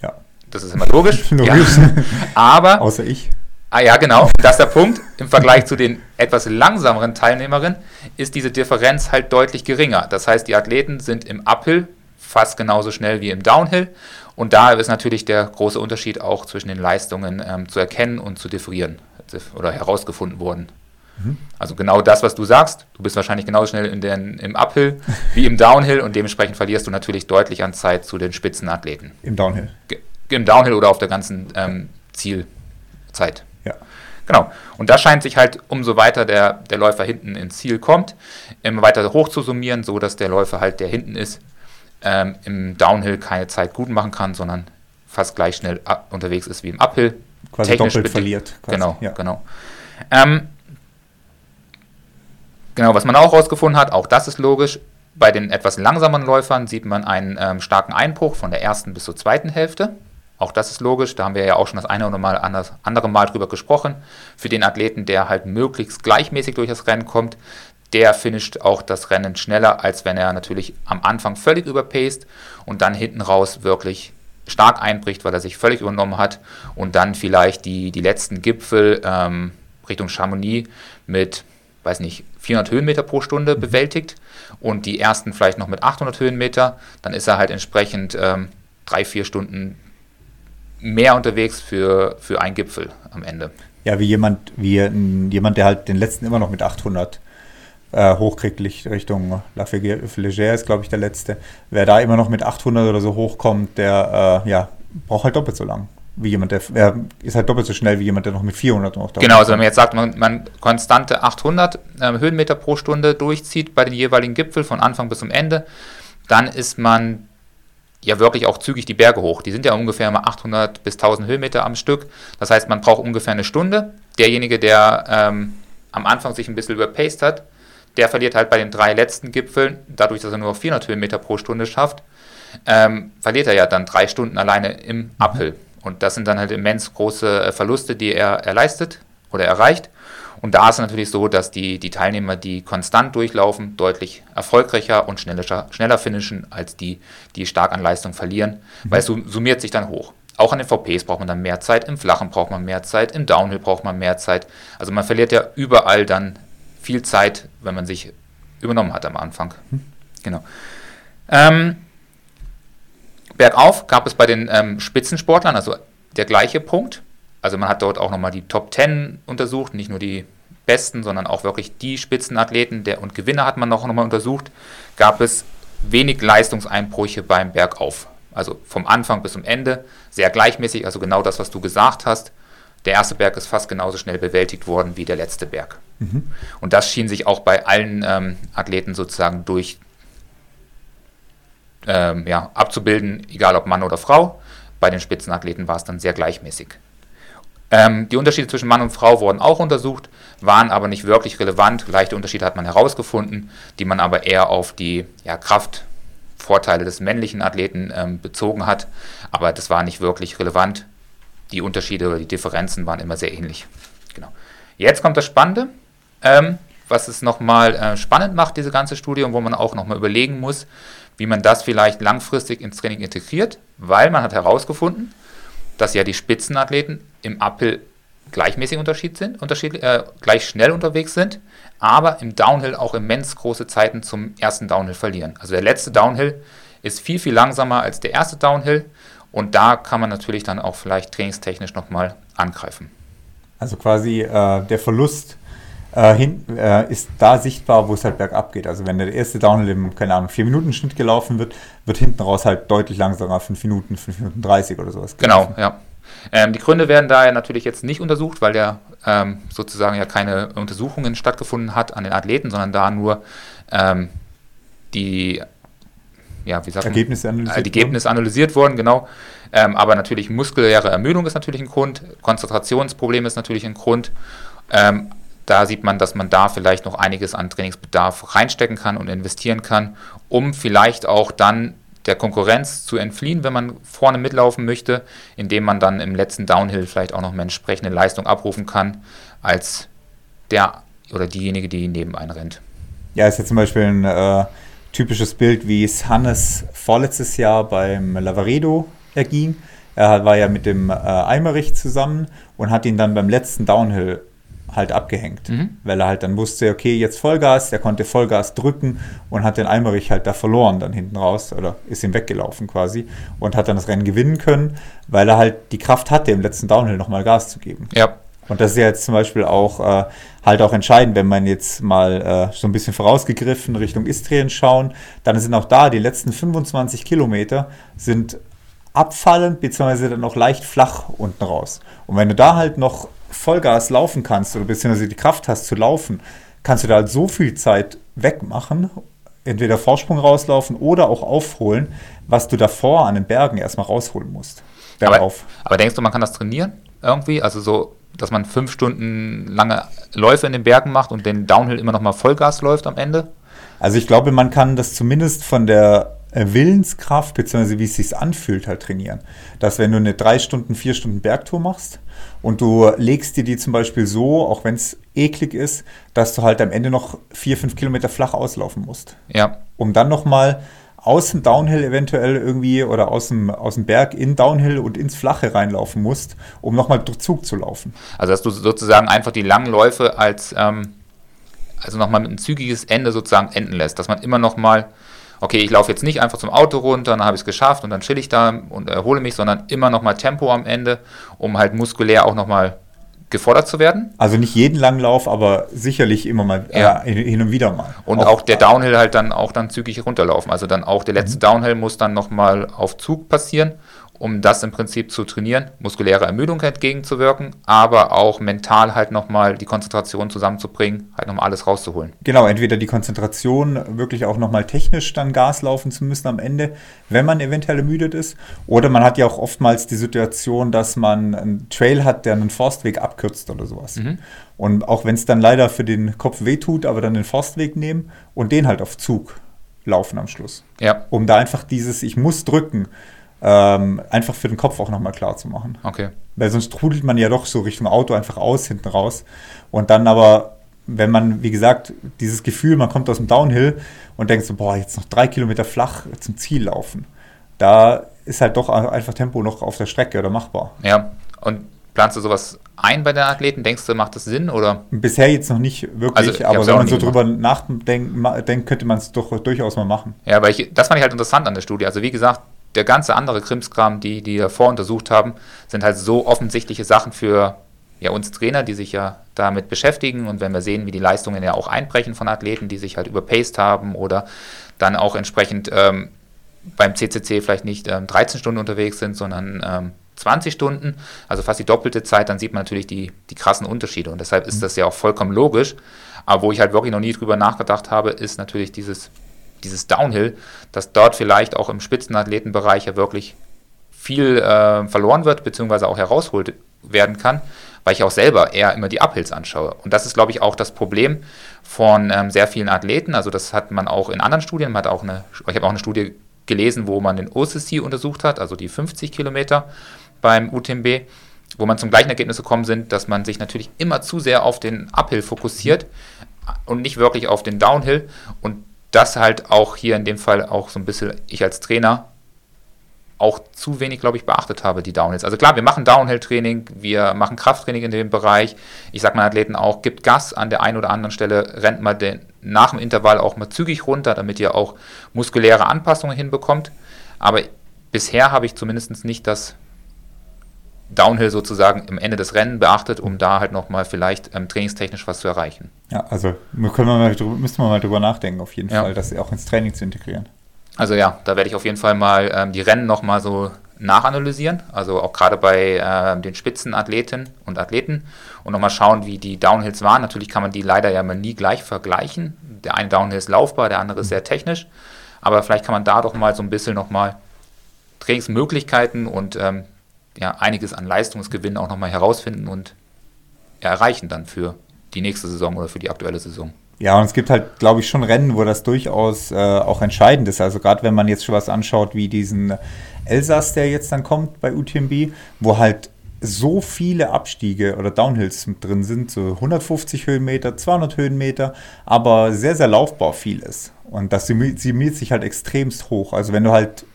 [SPEAKER 1] Ja.
[SPEAKER 2] Das ist immer logisch.
[SPEAKER 1] logisch.
[SPEAKER 2] Ja. Aber.
[SPEAKER 1] Außer ich.
[SPEAKER 2] Ah ja, genau. Das ist der Punkt. Im Vergleich zu den etwas langsameren Teilnehmerinnen ist diese Differenz halt deutlich geringer. Das heißt, die Athleten sind im Uphill fast genauso schnell wie im Downhill. Und da ist natürlich der große Unterschied auch zwischen den Leistungen ähm, zu erkennen und zu differieren oder herausgefunden worden. Mhm. Also genau das, was du sagst. Du bist wahrscheinlich genauso schnell den, im Uphill wie im Downhill und dementsprechend verlierst du natürlich deutlich an Zeit zu den Spitzenathleten.
[SPEAKER 1] Im Downhill.
[SPEAKER 2] Ge Im Downhill oder auf der ganzen ähm, Zielzeit.
[SPEAKER 1] Ja.
[SPEAKER 2] Genau. Und da scheint sich halt, umso weiter der, der Läufer hinten ins Ziel kommt, immer weiter hoch zu summieren, so dass der Läufer halt, der hinten ist, ähm, im Downhill keine Zeit gut machen kann, sondern fast gleich schnell unterwegs ist wie im Uphill.
[SPEAKER 1] Quasi Technisch doppelt verliert.
[SPEAKER 2] Quasi. Genau, ja. genau. Ähm, genau, was man auch herausgefunden hat, auch das ist logisch, bei den etwas langsamen Läufern sieht man einen ähm, starken Einbruch von der ersten bis zur zweiten Hälfte. Auch das ist logisch, da haben wir ja auch schon das eine oder mal anders, andere Mal drüber gesprochen. Für den Athleten, der halt möglichst gleichmäßig durch das Rennen kommt, der finisht auch das Rennen schneller, als wenn er natürlich am Anfang völlig überpaced und dann hinten raus wirklich stark einbricht, weil er sich völlig übernommen hat und dann vielleicht die, die letzten Gipfel ähm, Richtung Chamonix mit, weiß nicht, 400 Höhenmeter pro Stunde mhm. bewältigt und die ersten vielleicht noch mit 800 Höhenmeter, dann ist er halt entsprechend ähm, drei, vier Stunden mehr unterwegs für, für einen Gipfel am Ende.
[SPEAKER 1] Ja, wie jemand, wie jemand, der halt den letzten immer noch mit 800 äh, hochkriegt, Richtung La Flégère ist, glaube ich, der letzte. Wer da immer noch mit 800 oder so hochkommt, der äh, ja, braucht halt doppelt so lang. Wie jemand, der er ist halt doppelt so schnell wie jemand, der noch mit 400 noch
[SPEAKER 2] da Genau, also wenn man jetzt sagt, man, man konstante 800 äh, Höhenmeter pro Stunde durchzieht bei den jeweiligen Gipfeln von Anfang bis zum Ende, dann ist man ja wirklich auch zügig die Berge hoch. Die sind ja ungefähr mal 800 bis 1000 Höhenmeter am Stück. Das heißt, man braucht ungefähr eine Stunde. Derjenige, der ähm, am Anfang sich ein bisschen überpaced hat, der verliert halt bei den drei letzten Gipfeln, dadurch, dass er nur 400 Höhenmeter pro Stunde schafft, ähm, verliert er ja dann drei Stunden alleine im Uphill. Und das sind dann halt immens große äh, Verluste, die er, er leistet oder erreicht. Und da ist es natürlich so, dass die, die Teilnehmer, die konstant durchlaufen, deutlich erfolgreicher und schneller, schneller finishen als die, die stark an Leistung verlieren, mhm. weil es summiert sich dann hoch. Auch an den VPs braucht man dann mehr Zeit, im Flachen braucht man mehr Zeit, im Downhill braucht man mehr Zeit. Also man verliert ja überall dann viel Zeit, wenn man sich übernommen hat am Anfang. Mhm. Genau. Ähm, bergauf gab es bei den ähm, Spitzensportlern also der gleiche Punkt. Also man hat dort auch nochmal die Top 10 untersucht, nicht nur die besten, sondern auch wirklich die Spitzenathleten der, und Gewinner hat man noch nochmal untersucht. Gab es wenig Leistungseinbrüche beim Bergauf. Also vom Anfang bis zum Ende sehr gleichmäßig, also genau das, was du gesagt hast. Der erste Berg ist fast genauso schnell bewältigt worden wie der letzte Berg. Mhm. Und das schien sich auch bei allen ähm, Athleten sozusagen durch ähm, ja, abzubilden, egal ob Mann oder Frau. Bei den Spitzenathleten war es dann sehr gleichmäßig. Ähm, die Unterschiede zwischen Mann und Frau wurden auch untersucht, waren aber nicht wirklich relevant. Leichte Unterschiede hat man herausgefunden, die man aber eher auf die ja, Kraftvorteile des männlichen Athleten ähm, bezogen hat. Aber das war nicht wirklich relevant. Die Unterschiede oder die Differenzen waren immer sehr ähnlich. Genau. Jetzt kommt das Spannende ähm, was es nochmal äh, spannend macht, diese ganze Studie, und wo man auch nochmal überlegen muss, wie man das vielleicht langfristig ins Training integriert, weil man hat herausgefunden, dass ja die Spitzenathleten im Uphill gleichmäßig Unterschied sind, unterschiedlich, äh, gleich schnell unterwegs sind, aber im Downhill auch immens große Zeiten zum ersten Downhill verlieren. Also der letzte Downhill ist viel, viel langsamer als der erste Downhill und da kann man natürlich dann auch vielleicht trainingstechnisch nochmal angreifen.
[SPEAKER 1] Also quasi äh, der Verlust äh, hin, äh, ist da sichtbar, wo es halt bergab geht. Also wenn der erste Downhill im, keine Ahnung, 4-Minuten-Schnitt gelaufen wird, wird hinten raus halt deutlich langsamer, 5 Minuten, 5 Minuten 30 oder sowas.
[SPEAKER 2] Genau, ja. Ähm, die Gründe werden daher natürlich jetzt nicht untersucht, weil der ähm, sozusagen ja keine Untersuchungen stattgefunden hat an den Athleten, sondern da nur ähm, die ja, wie sagt
[SPEAKER 1] Ergebnisse
[SPEAKER 2] analysiert, äh, Ergebnisse analysiert wurden, genau. Ähm, aber natürlich muskuläre Ermüdung ist natürlich ein Grund, Konzentrationsproblem ist natürlich ein Grund. Da sieht man, dass man da vielleicht noch einiges an Trainingsbedarf reinstecken kann und investieren kann, um vielleicht auch dann der Konkurrenz zu entfliehen, wenn man vorne mitlaufen möchte, indem man dann im letzten Downhill vielleicht auch noch eine entsprechende Leistung abrufen kann, als der oder diejenige, die neben einen rennt.
[SPEAKER 1] Ja, ist ja zum Beispiel ein äh, typisches Bild, wie es Hannes vorletztes Jahr beim Lavaredo erging. Er war ja mit dem äh, Eimerich zusammen und hat ihn dann beim letzten Downhill halt abgehängt, mhm. weil er halt dann wusste, okay, jetzt Vollgas, der konnte Vollgas drücken und hat den Eimerich halt da verloren dann hinten raus oder ist ihm weggelaufen quasi und hat dann das Rennen gewinnen können, weil er halt die Kraft hatte, im letzten Downhill nochmal Gas zu geben.
[SPEAKER 2] Ja.
[SPEAKER 1] Und das ist ja jetzt zum Beispiel auch äh, halt auch entscheidend, wenn man jetzt mal äh, so ein bisschen vorausgegriffen Richtung Istrien schauen, dann sind auch da die letzten 25 Kilometer sind abfallend beziehungsweise dann noch leicht flach unten raus. Und wenn du da halt noch Vollgas laufen kannst oder beziehungsweise die Kraft hast zu laufen, kannst du da halt so viel Zeit wegmachen, entweder Vorsprung rauslaufen oder auch aufholen, was du davor an den Bergen erstmal rausholen musst.
[SPEAKER 2] Aber, aber denkst du, man kann das trainieren irgendwie? Also so dass man fünf Stunden lange Läufe in den Bergen macht und den Downhill immer noch mal Vollgas läuft am Ende?
[SPEAKER 1] Also ich glaube, man kann das zumindest von der Willenskraft, beziehungsweise wie es sich anfühlt, halt trainieren. Dass wenn du eine drei Stunden, vier Stunden Bergtour machst und du legst dir die zum Beispiel so, auch wenn es eklig ist, dass du halt am Ende noch vier, fünf Kilometer flach auslaufen musst.
[SPEAKER 2] Ja.
[SPEAKER 1] Um dann nochmal aus dem Downhill eventuell irgendwie oder aus dem, aus dem Berg in Downhill und ins Flache reinlaufen musst, um nochmal durch Zug zu laufen.
[SPEAKER 2] Also dass du sozusagen einfach die langen Läufe als, ähm, also nochmal mit ein zügiges Ende sozusagen enden lässt, dass man immer nochmal, okay, ich laufe jetzt nicht einfach zum Auto runter, dann habe ich es geschafft und dann chill ich da und erhole mich, sondern immer nochmal Tempo am Ende, um halt muskulär auch nochmal gefordert zu werden.
[SPEAKER 1] Also nicht jeden Langlauf, aber sicherlich immer mal
[SPEAKER 2] ja.
[SPEAKER 1] äh, hin und wieder mal.
[SPEAKER 2] Und auch, auch, der Downhill halt dann auch dann zügig runterlaufen. Also dann auch der letzte mhm. Downhill muss dann nochmal auf Zug passieren um das im Prinzip zu trainieren, muskuläre Ermüdung entgegenzuwirken, aber auch mental halt nochmal die Konzentration zusammenzubringen, halt nochmal alles rauszuholen.
[SPEAKER 1] Genau, entweder die Konzentration, wirklich auch nochmal technisch dann Gas laufen zu müssen am Ende, wenn man eventuell ermüdet ist. Oder man hat ja auch oftmals die Situation, dass man einen Trail hat, der einen Forstweg abkürzt oder sowas. Mhm. Und auch wenn es dann leider für den Kopf wehtut, aber dann den Forstweg nehmen und den halt auf Zug laufen am Schluss.
[SPEAKER 2] Ja.
[SPEAKER 1] Um da einfach dieses, ich muss drücken, ähm, einfach für den Kopf auch nochmal klar zu machen.
[SPEAKER 2] Okay.
[SPEAKER 1] Weil sonst trudelt man ja doch so Richtung Auto einfach aus, hinten raus. Und dann aber, wenn man, wie gesagt, dieses Gefühl, man kommt aus dem Downhill und denkt so, boah, jetzt noch drei Kilometer flach zum Ziel laufen. Da ist halt doch einfach Tempo noch auf der Strecke oder machbar.
[SPEAKER 2] Ja, und planst du sowas ein bei den Athleten? Denkst du, macht das Sinn? Oder?
[SPEAKER 1] Bisher jetzt noch nicht wirklich, also, aber wenn man so drüber nachdenkt, könnte man es doch durchaus mal machen.
[SPEAKER 2] Ja, weil ich, das fand ich halt interessant an der Studie. Also wie gesagt, der ganze andere Krimskram, die die davor untersucht haben, sind halt so offensichtliche Sachen für ja, uns Trainer, die sich ja damit beschäftigen und wenn wir sehen, wie die Leistungen ja auch einbrechen von Athleten, die sich halt überpaced haben oder dann auch entsprechend ähm, beim CCC vielleicht nicht ähm, 13 Stunden unterwegs sind, sondern ähm, 20 Stunden, also fast die doppelte Zeit, dann sieht man natürlich die, die krassen Unterschiede und deshalb ist mhm. das ja auch vollkommen logisch. Aber wo ich halt wirklich noch nie drüber nachgedacht habe, ist natürlich dieses dieses Downhill, dass dort vielleicht auch im Spitzenathletenbereich ja wirklich viel äh, verloren wird, beziehungsweise auch herausholt werden kann, weil ich auch selber eher immer die Uphills anschaue. Und das ist, glaube ich, auch das Problem von ähm, sehr vielen Athleten. Also das hat man auch in anderen Studien. Man hat auch eine, ich habe auch eine Studie gelesen, wo man den OCC untersucht hat, also die 50 Kilometer beim UTMB, wo man zum gleichen Ergebnis gekommen sind, dass man sich natürlich immer zu sehr auf den Uphill fokussiert und nicht wirklich auf den Downhill. Und das halt auch hier in dem Fall auch so ein bisschen ich als Trainer auch zu wenig, glaube ich, beachtet habe, die Downhills. Also klar, wir machen Downhill-Training, wir machen Krafttraining in dem Bereich. Ich sage meinen Athleten auch, gibt Gas an der einen oder anderen Stelle, rennt mal den, nach dem Intervall auch mal zügig runter, damit ihr auch muskuläre Anpassungen hinbekommt. Aber bisher habe ich zumindest nicht das Downhill sozusagen im Ende des Rennen beachtet, um da halt nochmal vielleicht ähm, trainingstechnisch was zu erreichen.
[SPEAKER 1] Ja, also können wir mal drüber, müssen wir mal drüber nachdenken, auf jeden ja. Fall, das auch ins Training zu integrieren.
[SPEAKER 2] Also ja, da werde ich auf jeden Fall mal ähm, die Rennen nochmal so nachanalysieren, also auch gerade bei äh, den Spitzenathleten und Athleten und nochmal schauen, wie die Downhills waren. Natürlich kann man die leider ja mal nie gleich vergleichen. Der eine Downhill ist laufbar, der andere ist sehr technisch, aber vielleicht kann man da doch mal so ein bisschen nochmal Trainingsmöglichkeiten und ähm, ja, einiges an Leistungsgewinn auch nochmal herausfinden und erreichen dann für die nächste Saison oder für die aktuelle Saison.
[SPEAKER 1] Ja, und es gibt halt, glaube ich, schon Rennen, wo das durchaus äh, auch entscheidend ist. Also gerade wenn man jetzt schon was anschaut wie diesen Elsass, der jetzt dann kommt bei UTMB, wo halt so viele Abstiege oder Downhills drin sind, so 150 Höhenmeter, 200 Höhenmeter, aber sehr, sehr laufbar viel ist. Und das summiert sich halt extremst hoch. Also wenn du halt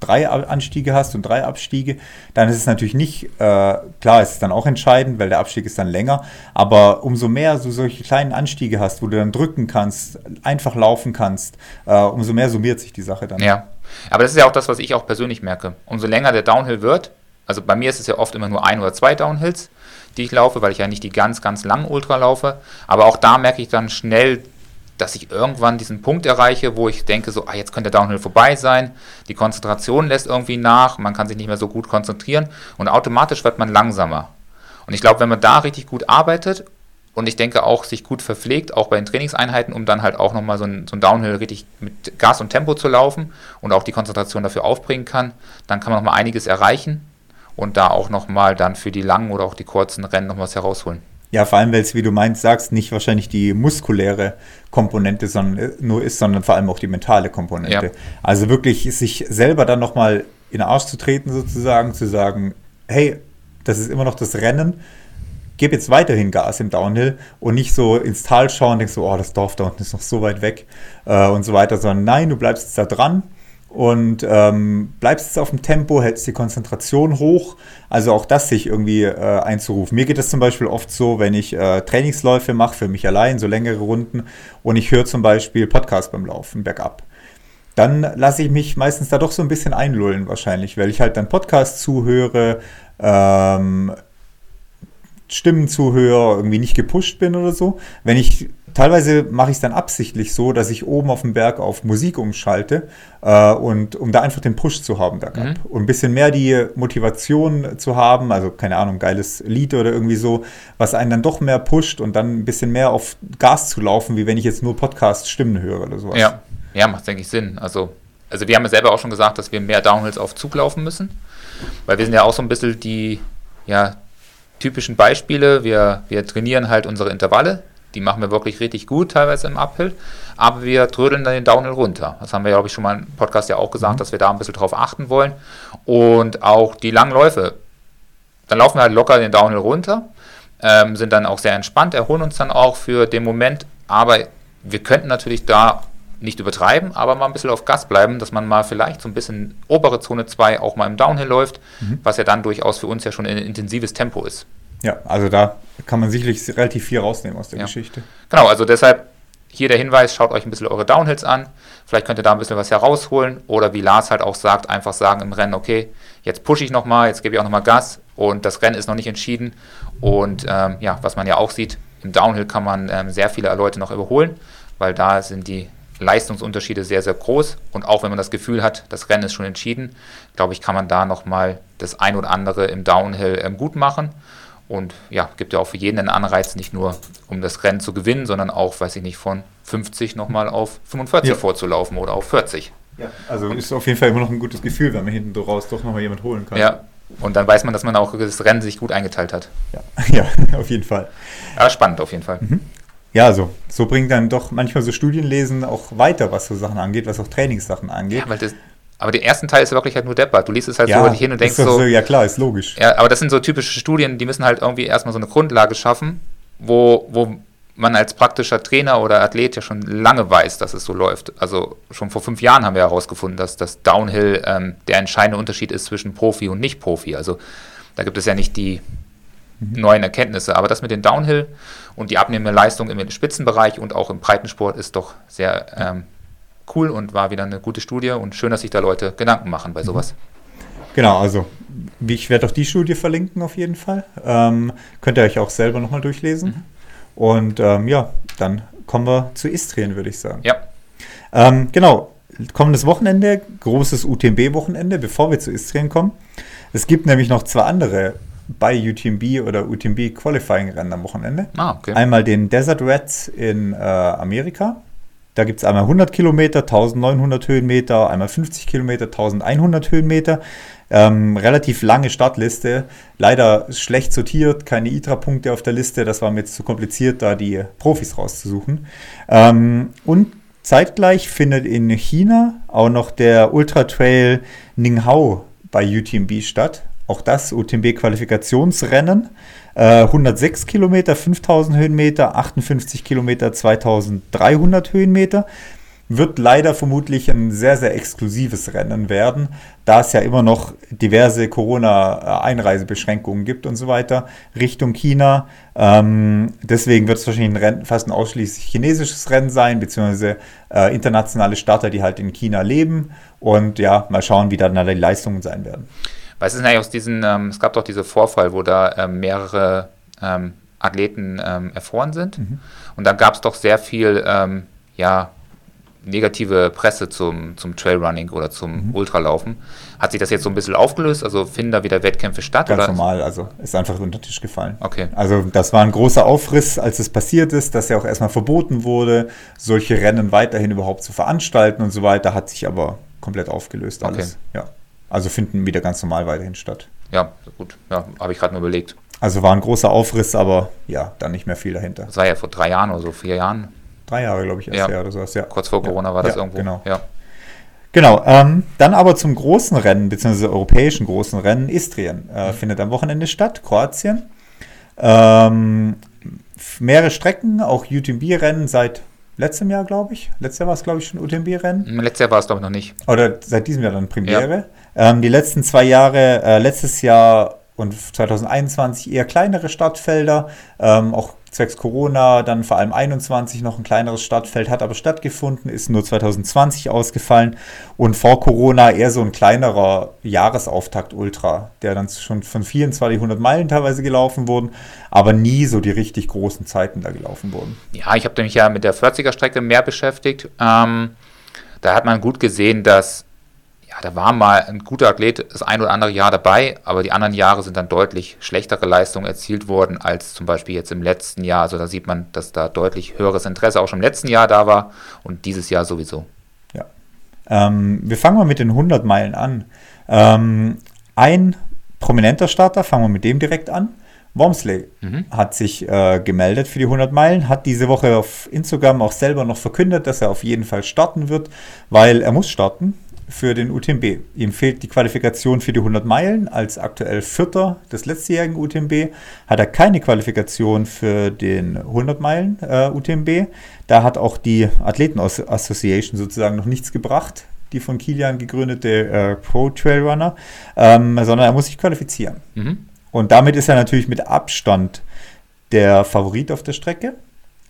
[SPEAKER 1] drei Anstiege hast und drei Abstiege, dann ist es natürlich nicht, äh, klar, ist es dann auch entscheidend, weil der Abstieg ist dann länger, aber umso mehr du solche kleinen Anstiege hast, wo du dann drücken kannst, einfach laufen kannst, äh, umso mehr summiert sich die Sache dann.
[SPEAKER 2] Ja, aber das ist ja auch das, was ich auch persönlich merke. Umso länger der Downhill wird, also bei mir ist es ja oft immer nur ein oder zwei Downhills, die ich laufe, weil ich ja nicht die ganz, ganz langen Ultra laufe, aber auch da merke ich dann schnell, dass ich irgendwann diesen Punkt erreiche, wo ich denke, so, ah, jetzt könnte der Downhill vorbei sein, die Konzentration lässt irgendwie nach, man kann sich nicht mehr so gut konzentrieren und automatisch wird man langsamer. Und ich glaube, wenn man da richtig gut arbeitet und ich denke auch sich gut verpflegt, auch bei den Trainingseinheiten, um dann halt auch nochmal so ein, so ein Downhill richtig mit Gas und Tempo zu laufen und auch die Konzentration dafür aufbringen kann, dann kann man nochmal einiges erreichen und da auch nochmal dann für die langen oder auch die kurzen Rennen noch was herausholen.
[SPEAKER 1] Ja, vor allem, weil es, wie du meinst, sagst, nicht wahrscheinlich die muskuläre Komponente sondern, nur ist, sondern vor allem auch die mentale Komponente. Ja. Also wirklich sich selber dann nochmal in den Arsch zu treten, sozusagen, zu sagen, hey, das ist immer noch das Rennen, gib jetzt weiterhin Gas im Downhill und nicht so ins Tal schauen und denkst so, oh, das Dorf da unten ist noch so weit weg äh, und so weiter, sondern nein, du bleibst jetzt da dran und ähm, bleibst jetzt auf dem Tempo, hältst die Konzentration hoch. Also auch das sich irgendwie äh, einzurufen. Mir geht es zum Beispiel oft so, wenn ich äh, Trainingsläufe mache für mich allein, so längere Runden, und ich höre zum Beispiel Podcast beim Laufen bergab. Dann lasse ich mich meistens da doch so ein bisschen einlullen wahrscheinlich, weil ich halt dann Podcast zuhöre, ähm, Stimmen zuhöre, irgendwie nicht gepusht bin oder so. Wenn ich teilweise mache ich es dann absichtlich so, dass ich oben auf dem Berg auf Musik umschalte äh, und um da einfach den Push zu haben bergab mhm. und ein bisschen mehr die Motivation zu haben, also keine Ahnung, geiles Lied oder irgendwie so, was einen dann doch mehr pusht und dann ein bisschen mehr auf Gas zu laufen, wie wenn ich jetzt nur Podcast-Stimmen höre oder sowas.
[SPEAKER 2] Ja, ja, macht denke ich Sinn. Also also wir haben ja selber auch schon gesagt, dass wir mehr Downhills auf Zug laufen müssen, weil wir sind ja auch so ein bisschen die ja, typischen Beispiele. Wir, wir trainieren halt unsere Intervalle, die machen wir wirklich richtig gut, teilweise im Uphill, aber wir trödeln dann den Downhill runter. Das haben wir, glaube ich, schon mal im Podcast ja auch gesagt, mhm. dass wir da ein bisschen drauf achten wollen. Und auch die langen Läufe, dann laufen wir halt locker den Downhill runter, ähm, sind dann auch sehr entspannt, erholen uns dann auch für den Moment, aber wir könnten natürlich da nicht übertreiben, aber mal ein bisschen auf Gas bleiben, dass man mal vielleicht so ein bisschen obere Zone 2 auch mal im Downhill läuft, mhm. was ja dann durchaus für uns ja schon ein intensives Tempo ist.
[SPEAKER 1] Ja, also da kann man sicherlich relativ viel rausnehmen aus der ja. Geschichte.
[SPEAKER 2] Genau, also deshalb hier der Hinweis, schaut euch ein bisschen eure Downhills an. Vielleicht könnt ihr da ein bisschen was herausholen. Oder wie Lars halt auch sagt, einfach sagen im Rennen, okay, jetzt pushe ich nochmal, jetzt gebe ich auch nochmal Gas und das Rennen ist noch nicht entschieden. Und ähm, ja, was man ja auch sieht, im Downhill kann man ähm, sehr viele Leute noch überholen, weil da sind die Leistungsunterschiede sehr, sehr groß. Und auch wenn man das Gefühl hat, das Rennen ist schon entschieden, glaube ich, kann man da nochmal das ein oder andere im Downhill ähm, gut machen. Und ja, gibt ja auch für jeden einen Anreiz, nicht nur um das Rennen zu gewinnen, sondern auch, weiß ich nicht, von 50 nochmal auf 45 ja. vorzulaufen oder auf 40.
[SPEAKER 1] Ja, also und ist auf jeden Fall immer noch ein gutes Gefühl, wenn man hinten raus doch nochmal jemand holen kann.
[SPEAKER 2] Ja, und dann weiß man, dass man auch das Rennen sich gut eingeteilt hat.
[SPEAKER 1] Ja, ja auf jeden Fall.
[SPEAKER 2] Ja, spannend auf jeden Fall. Mhm.
[SPEAKER 1] Ja, so, so bringt dann doch manchmal so Studienlesen auch weiter, was so Sachen angeht, was auch Trainingssachen angeht. Ja,
[SPEAKER 2] weil das, aber der erste Teil ist wirklich halt nur deppert. Du liest es halt ja, so hin und denkst so,
[SPEAKER 1] so. Ja, klar, ist logisch.
[SPEAKER 2] Ja, aber das sind so typische Studien, die müssen halt irgendwie erstmal so eine Grundlage schaffen, wo, wo man als praktischer Trainer oder Athlet ja schon lange weiß, dass es so läuft. Also schon vor fünf Jahren haben wir herausgefunden, dass das Downhill ähm, der entscheidende Unterschied ist zwischen Profi und Nicht-Profi. Also da gibt es ja nicht die mhm. neuen Erkenntnisse. Aber das mit den Downhill und die abnehmende Leistung im Spitzenbereich und auch im Breitensport ist doch sehr ähm, cool und war wieder eine gute Studie und schön, dass sich da Leute Gedanken machen bei mhm. sowas.
[SPEAKER 1] Genau, also ich werde auch die Studie verlinken auf jeden Fall. Ähm, könnt ihr euch auch selber nochmal durchlesen. Mhm. Und ähm, ja, dann kommen wir zu Istrien, würde ich sagen.
[SPEAKER 2] Ja.
[SPEAKER 1] Ähm, genau, kommendes Wochenende, großes UTMB-Wochenende, bevor wir zu Istrien kommen. Es gibt nämlich noch zwei andere bei UTMB oder UTMB Qualifying Rennen am Wochenende. Ah, okay. Einmal den Desert Rats in äh, Amerika da gibt es einmal 100 Kilometer, 1900 Höhenmeter, einmal 50 Kilometer, 1100 Höhenmeter. Ähm, relativ lange Startliste. Leider schlecht sortiert, keine ITRA-Punkte auf der Liste. Das war mir jetzt zu kompliziert, da die Profis rauszusuchen. Ähm, und zeitgleich findet in China auch noch der Ultra Trail Ninghao bei UTMB statt. Auch das UTMB-Qualifikationsrennen. 106 äh, Kilometer, 5000 Höhenmeter, 58 Kilometer, 2300 Höhenmeter. wird leider vermutlich ein sehr, sehr exklusives Rennen werden, da es ja immer noch diverse Corona-Einreisebeschränkungen gibt und so weiter Richtung China. Ähm, deswegen wird es wahrscheinlich ein Rennen, fast ein ausschließlich chinesisches Rennen sein, beziehungsweise äh, internationale Starter, die halt in China leben. Und ja, mal schauen, wie dann die Leistungen sein werden.
[SPEAKER 2] Was ist denn eigentlich aus diesen, ähm, es gab doch diesen Vorfall, wo da ähm, mehrere ähm, Athleten ähm, erfroren sind. Mhm. Und da gab es doch sehr viel, ähm, ja, negative Presse zum, zum Trailrunning oder zum mhm. Ultralaufen. Hat sich das jetzt so ein bisschen aufgelöst? Also finden da wieder Wettkämpfe statt?
[SPEAKER 1] Ganz oder? normal, also ist einfach unter den Tisch gefallen.
[SPEAKER 2] Okay.
[SPEAKER 1] Also das war ein großer Aufriss, als es passiert ist, dass ja auch erstmal verboten wurde, solche Rennen weiterhin überhaupt zu veranstalten und so weiter, hat sich aber komplett aufgelöst alles. Okay. Ja. Also finden wieder ganz normal weiterhin statt.
[SPEAKER 2] Ja, gut. Ja, habe ich gerade nur überlegt.
[SPEAKER 1] Also war ein großer Aufriss, aber ja, dann nicht mehr viel dahinter.
[SPEAKER 2] Das war ja vor drei Jahren oder so, vier Jahren.
[SPEAKER 1] Drei Jahre, glaube ich, erst
[SPEAKER 2] ja.
[SPEAKER 1] her oder sowas,
[SPEAKER 2] ja. Kurz vor Corona ja. war das ja, irgendwo.
[SPEAKER 1] Genau. Ja. Genau, ähm, dann aber zum großen Rennen, beziehungsweise europäischen großen Rennen, Istrien, äh, mhm. findet am Wochenende statt, Kroatien. Ähm, mehrere Strecken, auch UTMB-Rennen seit letztem Jahr, glaube ich. Letztes Jahr war es, glaube ich, schon UTMB-Rennen.
[SPEAKER 2] Letztes Jahr war es, glaube ich, noch nicht.
[SPEAKER 1] Oder seit diesem Jahr dann Premiere. Ähm, die letzten zwei Jahre, äh, letztes Jahr und 2021 eher kleinere Stadtfelder, ähm, auch zwecks Corona, dann vor allem 21 noch ein kleineres Stadtfeld, hat aber stattgefunden, ist nur 2020 ausgefallen und vor Corona eher so ein kleinerer Jahresauftakt-Ultra, der dann schon von 2400 Meilen teilweise gelaufen wurden, aber nie so die richtig großen Zeiten da gelaufen wurden.
[SPEAKER 2] Ja, ich habe mich ja mit der 40er-Strecke mehr beschäftigt. Ähm, da hat man gut gesehen, dass ja, da war mal ein guter Athlet das ein oder andere Jahr dabei, aber die anderen Jahre sind dann deutlich schlechtere Leistungen erzielt worden als zum Beispiel jetzt im letzten Jahr. Also da sieht man, dass da deutlich höheres Interesse auch schon im letzten Jahr da war und dieses Jahr sowieso.
[SPEAKER 1] Ja. Ähm, wir fangen mal mit den 100 Meilen an. Ähm, ein prominenter Starter, fangen wir mit dem direkt an. Wormsley mhm. hat sich äh, gemeldet für die 100 Meilen, hat diese Woche auf Instagram auch selber noch verkündet, dass er auf jeden Fall starten wird, weil er muss starten für den UTMB. Ihm fehlt die Qualifikation für die 100 Meilen. Als aktuell Vierter des letztjährigen UTMB hat er keine Qualifikation für den 100 Meilen äh, UTMB. Da hat auch die Athleten Association sozusagen noch nichts gebracht, die von Kilian gegründete äh, Pro Trailrunner, ähm, sondern er muss sich qualifizieren. Mhm. Und damit ist er natürlich mit Abstand der Favorit auf der Strecke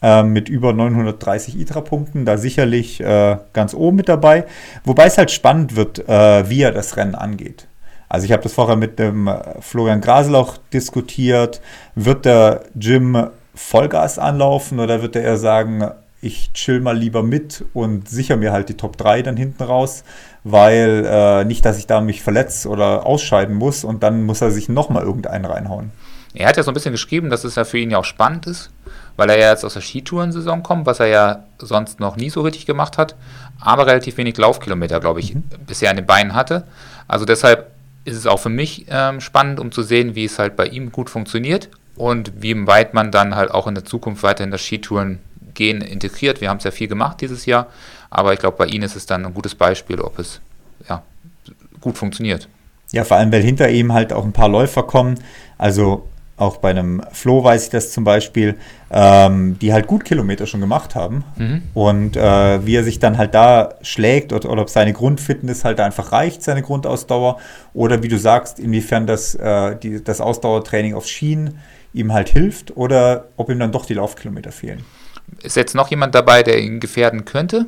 [SPEAKER 1] äh, mit über 930 ITRA-Punkten, da sicherlich äh, ganz oben mit dabei. Wobei es halt spannend wird, äh, wie er das Rennen angeht. Also ich habe das vorher mit dem äh, Florian Grasel diskutiert. Wird der Jim Vollgas anlaufen oder wird er eher sagen, ich chill mal lieber mit und sichere mir halt die Top 3 dann hinten raus, weil äh, nicht, dass ich da mich verletze oder ausscheiden muss und dann muss er sich nochmal irgendeinen reinhauen.
[SPEAKER 2] Er hat ja so ein bisschen geschrieben, dass es ja für ihn ja auch spannend ist, weil er ja jetzt aus der Skitourensaison kommt, was er ja sonst noch nie so richtig gemacht hat, aber relativ wenig Laufkilometer, glaube ich, mhm. bisher an den Beinen hatte. Also deshalb ist es auch für mich ähm, spannend, um zu sehen, wie es halt bei ihm gut funktioniert und wie weit man dann halt auch in der Zukunft weiterhin das Skitouren gehen integriert. Wir haben es ja viel gemacht dieses Jahr, aber ich glaube, bei ihm ist es dann ein gutes Beispiel, ob es ja, gut funktioniert.
[SPEAKER 1] Ja, vor allem, weil hinter ihm halt auch ein paar Läufer kommen. Also auch bei einem Flo weiß ich das zum Beispiel, ähm, die halt gut Kilometer schon gemacht haben. Mhm. Und äh, wie er sich dann halt da schlägt oder, oder, ob seine Grundfitness halt einfach reicht, seine Grundausdauer. Oder wie du sagst, inwiefern das, äh, die, das Ausdauertraining auf Schienen ihm halt hilft oder ob ihm dann doch die Laufkilometer fehlen.
[SPEAKER 2] Ist jetzt noch jemand dabei, der ihn gefährden könnte?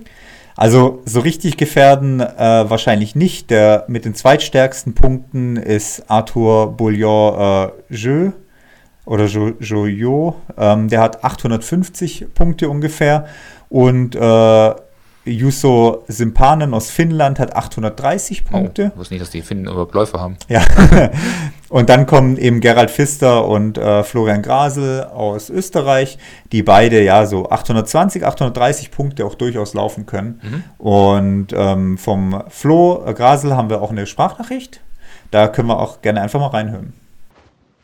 [SPEAKER 1] Also so richtig gefährden äh, wahrscheinlich nicht. Der mit den zweitstärksten Punkten ist Arthur Bouillon äh, Jeu oder Jojo. Ähm, der hat 850 Punkte ungefähr. Und äh, Juso Simpanen aus Finnland hat 830 Punkte.
[SPEAKER 2] Oh, ich wusste nicht, dass die Finnen überhaupt Läufer haben.
[SPEAKER 1] Ja. und dann kommen eben Gerald Pfister und äh, Florian Grasel aus Österreich, die beide ja so 820, 830 Punkte auch durchaus laufen können. Mhm. Und ähm, vom Flo äh, Grasel haben wir auch eine Sprachnachricht. Da können wir auch gerne einfach mal reinhören.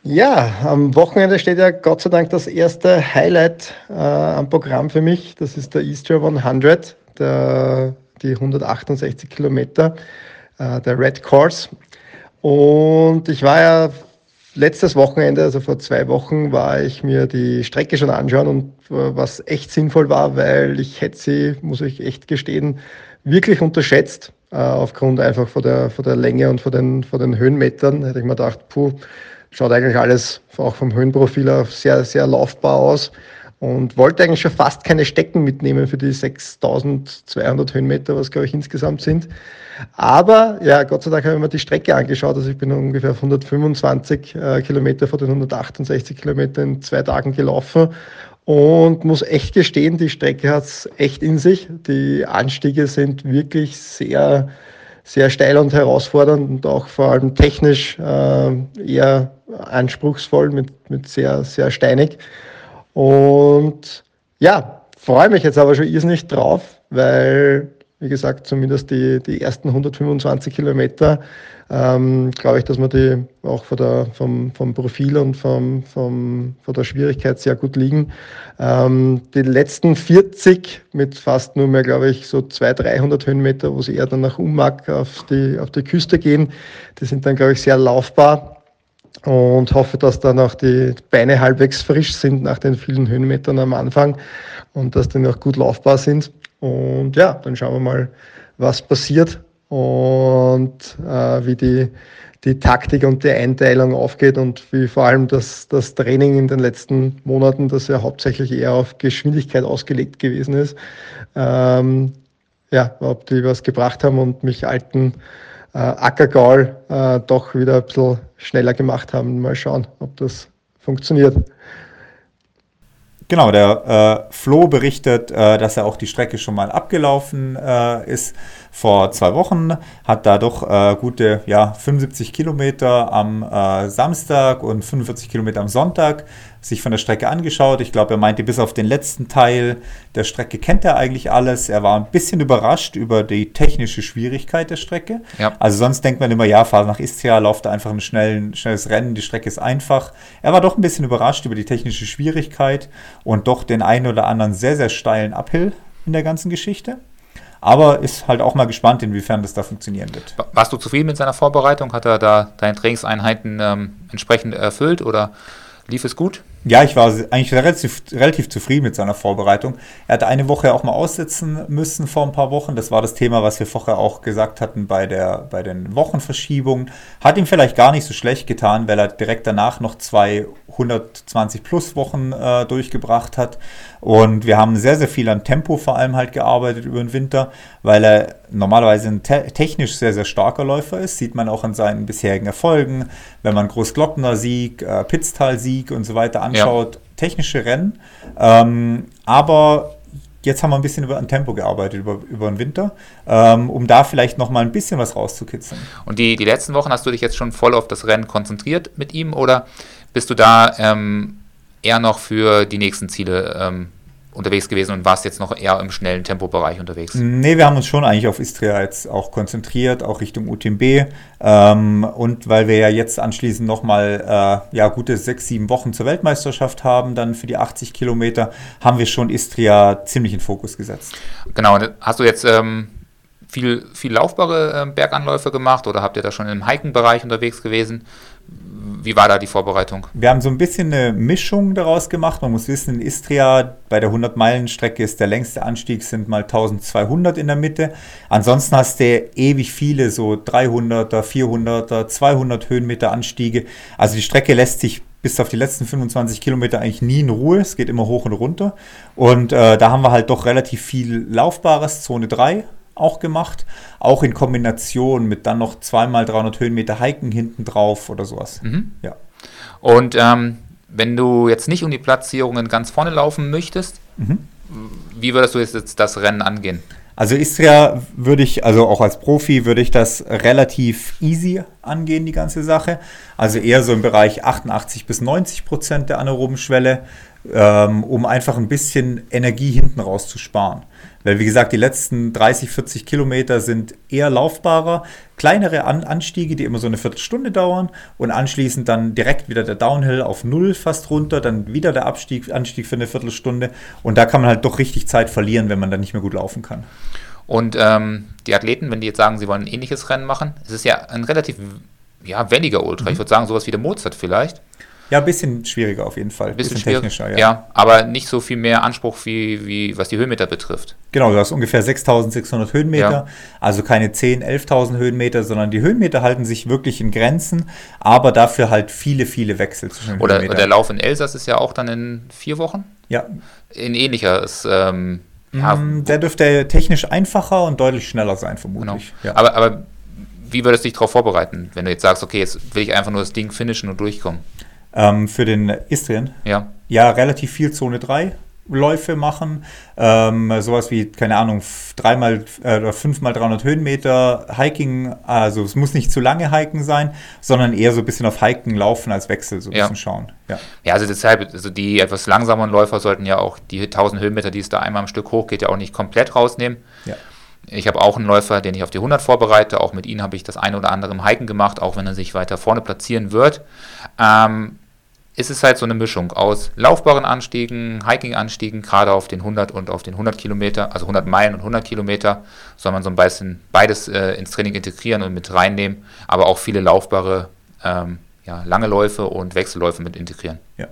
[SPEAKER 3] Ja, am Wochenende steht ja Gott sei Dank das erste Highlight äh, am Programm für mich. Das ist der Easter 100, der, die 168 Kilometer, äh, der Red Course. Und ich war ja letztes Wochenende, also vor zwei Wochen, war ich mir die Strecke schon anschauen und was echt sinnvoll war, weil ich hätte sie, muss ich echt gestehen, wirklich unterschätzt, äh, aufgrund einfach von der, von der Länge und von den, von den Höhenmetern. Hätte ich mir gedacht, puh, schaut eigentlich alles auch vom Höhenprofil auf sehr, sehr laufbar aus und wollte eigentlich schon fast keine Stecken mitnehmen für die 6200 Höhenmeter, was glaube ich insgesamt sind. Aber ja, Gott sei Dank habe ich mir die Strecke angeschaut. Also ich bin ungefähr 125 äh, Kilometer von den 168 Kilometern in zwei Tagen gelaufen und muss echt gestehen, die Strecke hat es echt in sich. Die Anstiege sind wirklich sehr, sehr steil und herausfordernd und auch vor allem technisch äh, eher anspruchsvoll mit, mit sehr, sehr steinig. Und ja, freue mich jetzt aber schon irrsinnig drauf, weil, wie gesagt, zumindest die, die ersten 125 Kilometer, ähm, glaube ich, dass wir die auch von der, vom, vom Profil und vom, vom, von der Schwierigkeit sehr gut liegen. Ähm, die letzten 40 mit fast nur mehr, glaube ich, so 200, 300 Höhenmeter, wo sie eher dann nach Ummack auf die, auf die Küste gehen, die sind dann, glaube ich, sehr laufbar und hoffe, dass dann auch die Beine halbwegs frisch sind nach den vielen Höhenmetern am Anfang und dass die noch gut laufbar sind. Und ja, dann schauen wir mal, was passiert und äh, wie die, die Taktik und die Einteilung aufgeht und wie vor allem das, das Training in den letzten Monaten, das ja hauptsächlich eher auf Geschwindigkeit ausgelegt gewesen ist, ähm, ja, ob die was gebracht haben und mich alten äh, Ackergaul äh, doch wieder ein bisschen schneller gemacht haben. Mal schauen, ob das funktioniert.
[SPEAKER 1] Genau, der äh, Flo berichtet, äh, dass er auch die Strecke schon mal abgelaufen äh, ist vor zwei Wochen, hat da doch äh, gute ja, 75 Kilometer am äh, Samstag und 45 Kilometer am Sonntag sich von der Strecke angeschaut. Ich glaube, er meinte, bis auf den letzten Teil der Strecke kennt er eigentlich alles. Er war ein bisschen überrascht über die technische Schwierigkeit der Strecke. Ja. Also sonst denkt man immer, ja, fahr nach Istria, lauft da einfach ein schnell, schnelles Rennen, die Strecke ist einfach. Er war doch ein bisschen überrascht über die technische Schwierigkeit und doch den einen oder anderen sehr, sehr steilen Uphill in der ganzen Geschichte. Aber ist halt auch mal gespannt, inwiefern das da funktionieren wird.
[SPEAKER 2] Warst du zufrieden mit seiner Vorbereitung? Hat er da deine Trainingseinheiten ähm, entsprechend erfüllt oder lief es gut?
[SPEAKER 1] Ja, ich war eigentlich relativ, relativ zufrieden mit seiner Vorbereitung. Er hatte eine Woche auch mal aussitzen müssen vor ein paar Wochen. Das war das Thema, was wir vorher auch gesagt hatten bei, der, bei den Wochenverschiebungen. Hat ihm vielleicht gar nicht so schlecht getan, weil er direkt danach noch zwei 120 plus Wochen äh, durchgebracht hat. Und wir haben sehr, sehr viel an Tempo vor allem halt gearbeitet über den Winter, weil er normalerweise ein te technisch sehr, sehr starker Läufer ist. Sieht man auch an seinen bisherigen Erfolgen. Wenn man Großglockner Sieg, äh, Pitztal Sieg und so weiter anschaut anschaut, ja. technische Rennen. Ähm, aber jetzt haben wir ein bisschen über ein Tempo gearbeitet, über, über den Winter, ähm, um da vielleicht noch mal ein bisschen was rauszukitzeln.
[SPEAKER 2] Und die, die letzten Wochen hast du dich jetzt schon voll auf das Rennen konzentriert mit ihm oder bist du da ähm, eher noch für die nächsten Ziele ähm, unterwegs gewesen und warst jetzt noch eher im schnellen Tempobereich unterwegs?
[SPEAKER 1] Nee, wir haben uns schon eigentlich auf Istria jetzt auch konzentriert, auch Richtung UTMB. Ähm, und weil wir ja jetzt anschließend nochmal äh, ja, gute sechs, sieben Wochen zur Weltmeisterschaft haben, dann für die 80 Kilometer, haben wir schon Istria ziemlich in Fokus gesetzt.
[SPEAKER 2] Genau, hast du jetzt ähm, viel, viel laufbare äh, Berganläufe gemacht oder habt ihr da schon im Hiking-Bereich unterwegs gewesen? Wie war da die Vorbereitung?
[SPEAKER 1] Wir haben so ein bisschen eine Mischung daraus gemacht. Man muss wissen, in Istria bei der 100-Meilen-Strecke ist der längste Anstieg sind mal 1200 in der Mitte. Ansonsten hast du ewig viele so 300er, 400er, 200 Höhenmeter Anstiege. Also die Strecke lässt sich bis auf die letzten 25 Kilometer eigentlich nie in Ruhe. Es geht immer hoch und runter. Und äh, da haben wir halt doch relativ viel Laufbares, Zone 3 auch gemacht, auch in Kombination mit dann noch zweimal 300 Höhenmeter Hiken hinten drauf oder sowas. Mhm.
[SPEAKER 2] Ja. Und ähm, wenn du jetzt nicht um die Platzierungen ganz vorne laufen möchtest, mhm. wie würdest du jetzt das Rennen angehen?
[SPEAKER 1] Also Istria würde ich, also auch als Profi würde ich das relativ easy angehen, die ganze Sache. Also eher so im Bereich 88 bis 90 Prozent der anaeroben Schwelle, ähm, um einfach ein bisschen Energie hinten raus zu sparen. Weil, wie gesagt, die letzten 30, 40 Kilometer sind eher laufbarer, kleinere An Anstiege, die immer so eine Viertelstunde dauern und anschließend dann direkt wieder der Downhill auf Null fast runter, dann wieder der Abstieg, Anstieg für eine Viertelstunde und da kann man halt doch richtig Zeit verlieren, wenn man dann nicht mehr gut laufen kann.
[SPEAKER 2] Und ähm, die Athleten, wenn die jetzt sagen, sie wollen ein ähnliches Rennen machen, es ist ja ein relativ ja, wendiger Ultra. Mhm. Ich würde sagen, sowas wie der Mozart vielleicht.
[SPEAKER 1] Ja, ein bisschen schwieriger auf jeden Fall. Ein
[SPEAKER 2] bisschen, bisschen technischer, ja. ja. aber nicht so viel mehr Anspruch, wie, wie was die Höhenmeter betrifft.
[SPEAKER 1] Genau, du hast ungefähr 6600 Höhenmeter, ja. also keine 10.000, 11.000 Höhenmeter, sondern die Höhenmeter halten sich wirklich in Grenzen, aber dafür halt viele, viele Wechsel
[SPEAKER 2] zwischen Oder Höhenmetern. der Lauf in Elsass ist ja auch dann in vier Wochen?
[SPEAKER 1] Ja.
[SPEAKER 2] In ähnlicher, ist, ähm,
[SPEAKER 1] mm, der dürfte technisch einfacher und deutlich schneller sein, vermutlich.
[SPEAKER 2] Genau. Ja. Aber, aber wie würdest du dich darauf vorbereiten, wenn du jetzt sagst, okay, jetzt will ich einfach nur das Ding finishen und durchkommen?
[SPEAKER 1] Ähm, für den Istrien?
[SPEAKER 2] Ja.
[SPEAKER 1] Ja, relativ viel Zone 3 Läufe machen. Ähm, sowas wie, keine Ahnung, dreimal äh, oder fünfmal 300 Höhenmeter Hiking. Also es muss nicht zu lange Hiken sein, sondern eher so ein bisschen auf Hiken laufen als Wechsel so ein ja. bisschen schauen.
[SPEAKER 2] Ja. ja, also deshalb, also die etwas langsameren Läufer sollten ja auch die 1000 Höhenmeter, die es da einmal am Stück hochgeht, ja auch nicht komplett rausnehmen. Ja. Ich habe auch einen Läufer, den ich auf die 100 vorbereite. Auch mit ihm habe ich das eine oder andere im Hiken gemacht, auch wenn er sich weiter vorne platzieren wird. Ähm, ist es halt so eine Mischung aus laufbaren Anstiegen, Hiking-Anstiegen, gerade auf den 100 und auf den 100 Kilometer, also 100 Meilen und 100 Kilometer, soll man so ein bisschen beides äh, ins Training integrieren und mit reinnehmen, aber auch viele laufbare, ähm, ja, lange Läufe und Wechselläufe mit integrieren.
[SPEAKER 1] Ja.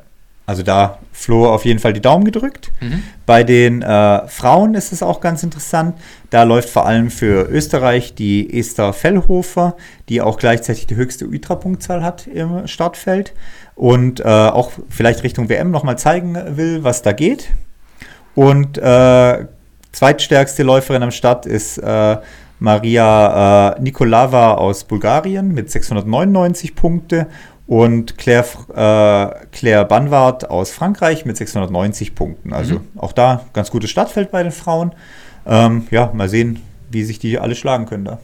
[SPEAKER 1] Also da Flo auf jeden Fall die Daumen gedrückt. Mhm. Bei den äh, Frauen ist es auch ganz interessant. Da läuft vor allem für Österreich die Esther Fellhofer, die auch gleichzeitig die höchste Ultrapunktzahl hat im Startfeld und äh, auch vielleicht Richtung WM nochmal zeigen will, was da geht. Und äh, zweitstärkste Läuferin am Start ist äh, Maria äh, Nikolava aus Bulgarien mit 699 Punkte und Claire, äh, Claire Banwart aus Frankreich mit 690 Punkten. Also mhm. auch da ganz gutes Startfeld bei den Frauen. Ähm, ja, mal sehen, wie sich die alle schlagen können da.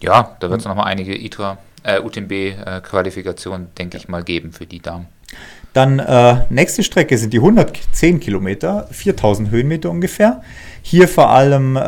[SPEAKER 2] Ja, da wird es nochmal einige ITRA äh, UTMB-Qualifikation, äh, denke ich mal, geben für die Damen.
[SPEAKER 1] Dann äh, nächste Strecke sind die 110 Kilometer, 4000 Höhenmeter ungefähr. Hier vor allem äh,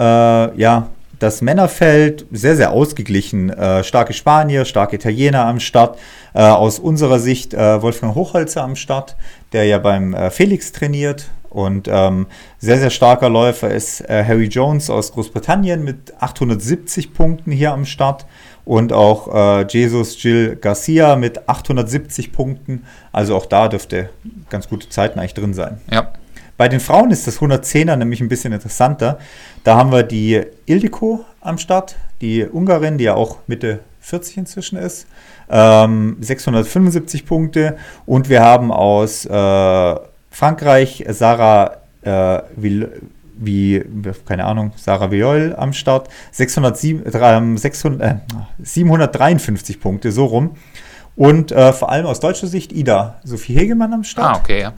[SPEAKER 1] ja, das Männerfeld sehr, sehr ausgeglichen. Äh, starke Spanier, starke Italiener am Start. Äh, aus unserer Sicht äh, Wolfgang Hochholzer am Start, der ja beim äh, Felix trainiert. Und ähm, sehr, sehr starker Läufer ist äh, Harry Jones aus Großbritannien mit 870 Punkten hier am Start und auch äh, Jesus Gil Garcia mit 870 Punkten. Also auch da dürfte ganz gute Zeiten eigentlich drin sein.
[SPEAKER 2] Ja.
[SPEAKER 1] Bei den Frauen ist das 110er nämlich ein bisschen interessanter. Da haben wir die Ildiko am Start, die Ungarin, die ja auch Mitte 40 inzwischen ist. Ähm, 675 Punkte. Und wir haben aus äh, Frankreich Sarah äh, wie, keine Ahnung, Sarah Viol am Start. 607, äh, 600, äh, 753 Punkte, so rum. Und äh, vor allem aus deutscher Sicht Ida Sophie Hegemann am Start.
[SPEAKER 2] Ah, okay, ja.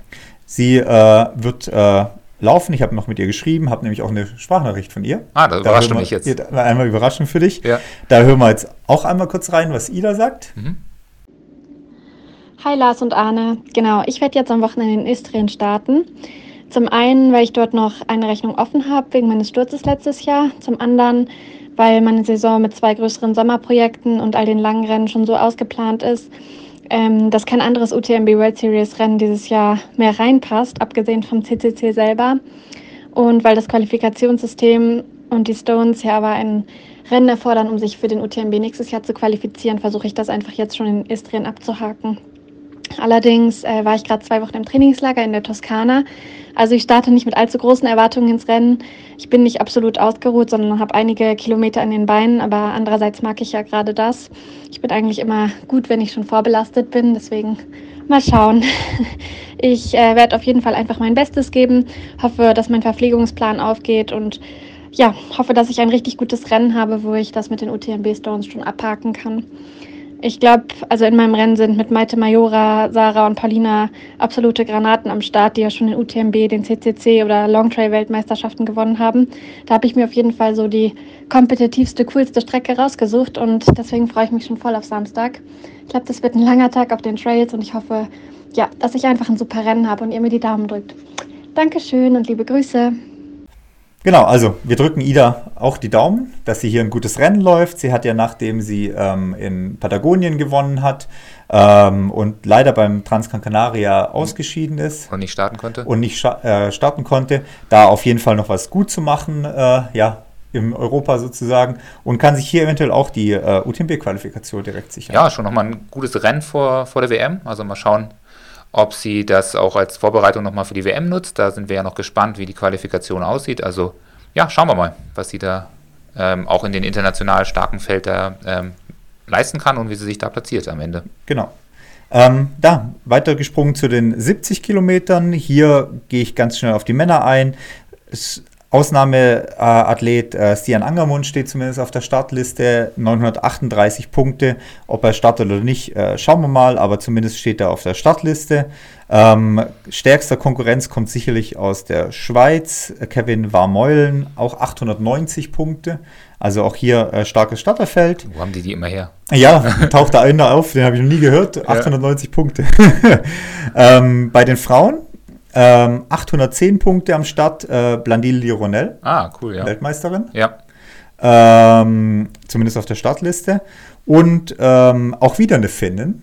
[SPEAKER 1] Sie äh, wird äh, laufen. Ich habe noch mit ihr geschrieben, habe nämlich auch eine Sprachnachricht von ihr.
[SPEAKER 2] Ah, das überrascht da mich jetzt.
[SPEAKER 1] Einmal Überraschung für dich.
[SPEAKER 2] Ja.
[SPEAKER 1] Da hören wir jetzt auch einmal kurz rein, was Ida sagt. Mhm.
[SPEAKER 4] Hi Lars und Arne. Genau, ich werde jetzt am Wochenende in Istrien starten. Zum einen, weil ich dort noch eine Rechnung offen habe wegen meines Sturzes letztes Jahr. Zum anderen, weil meine Saison mit zwei größeren Sommerprojekten und all den langen Rennen schon so ausgeplant ist, ähm, dass kein anderes UTMB World Series Rennen dieses Jahr mehr reinpasst, abgesehen vom CCC selber. Und weil das Qualifikationssystem und die Stones ja aber ein Rennen erfordern, um sich für den UTMB nächstes Jahr zu qualifizieren, versuche ich das einfach jetzt schon in Istrien abzuhaken. Allerdings äh, war ich gerade zwei Wochen im Trainingslager in der Toskana. Also ich starte nicht mit allzu großen Erwartungen ins Rennen. Ich bin nicht absolut ausgeruht, sondern habe einige Kilometer an den Beinen. Aber andererseits mag ich ja gerade das. Ich bin eigentlich immer gut, wenn ich schon vorbelastet bin. Deswegen mal schauen. Ich äh, werde auf jeden Fall einfach mein Bestes geben. Hoffe, dass mein Verpflegungsplan aufgeht und ja, hoffe, dass ich ein richtig gutes Rennen habe, wo ich das mit den UTMB Stones schon abhaken kann. Ich glaube, also in meinem Rennen sind mit Maite Majora, Sarah und Paulina absolute Granaten am Start, die ja schon den UTMB, den CCC oder Longtrail-Weltmeisterschaften gewonnen haben. Da habe ich mir auf jeden Fall so die kompetitivste, coolste Strecke rausgesucht und deswegen freue ich mich schon voll auf Samstag. Ich glaube, das wird ein langer Tag auf den Trails und ich hoffe, ja, dass ich einfach ein super Rennen habe und ihr mir die Daumen drückt. Dankeschön und liebe Grüße.
[SPEAKER 1] Genau, also wir drücken Ida auch die Daumen, dass sie hier ein gutes Rennen läuft. Sie hat ja, nachdem sie ähm, in Patagonien gewonnen hat ähm, und leider beim Transcan Canaria ausgeschieden ist.
[SPEAKER 2] Und nicht starten konnte.
[SPEAKER 1] Und nicht äh, starten konnte, da auf jeden Fall noch was gut zu machen, äh, ja, im Europa sozusagen und kann sich hier eventuell auch die äh, UTMB-Qualifikation direkt sichern.
[SPEAKER 2] Ja, schon nochmal ein gutes Rennen vor, vor der WM. Also mal schauen, ob sie das auch als Vorbereitung nochmal für die WM nutzt. Da sind wir ja noch gespannt, wie die Qualifikation aussieht. Also ja, schauen wir mal, was sie da ähm, auch in den international starken Feld ähm, leisten kann und wie sie sich da platziert am Ende.
[SPEAKER 1] Genau. Ähm, da, weiter gesprungen zu den 70 Kilometern. Hier gehe ich ganz schnell auf die Männer ein. Es, Ausnahmeathlet äh, Stian Angermund steht zumindest auf der Startliste, 938 Punkte. Ob er startet oder nicht, äh, schauen wir mal, aber zumindest steht er auf der Startliste. Ähm, stärkster Konkurrenz kommt sicherlich aus der Schweiz. Kevin Warmeulen, auch 890 Punkte. Also auch hier äh, starkes Starterfeld.
[SPEAKER 2] Wo haben die die immer her?
[SPEAKER 1] Ja, taucht da einer auf, den habe ich noch nie gehört. 890 ja. Punkte. ähm, bei den Frauen ähm, 810 Punkte am Start, äh, Blandil Lironel.
[SPEAKER 2] Ah, cool, ja.
[SPEAKER 1] Weltmeisterin.
[SPEAKER 2] Ja.
[SPEAKER 1] Ähm, zumindest auf der Startliste. Und ähm, auch wieder eine Finnin.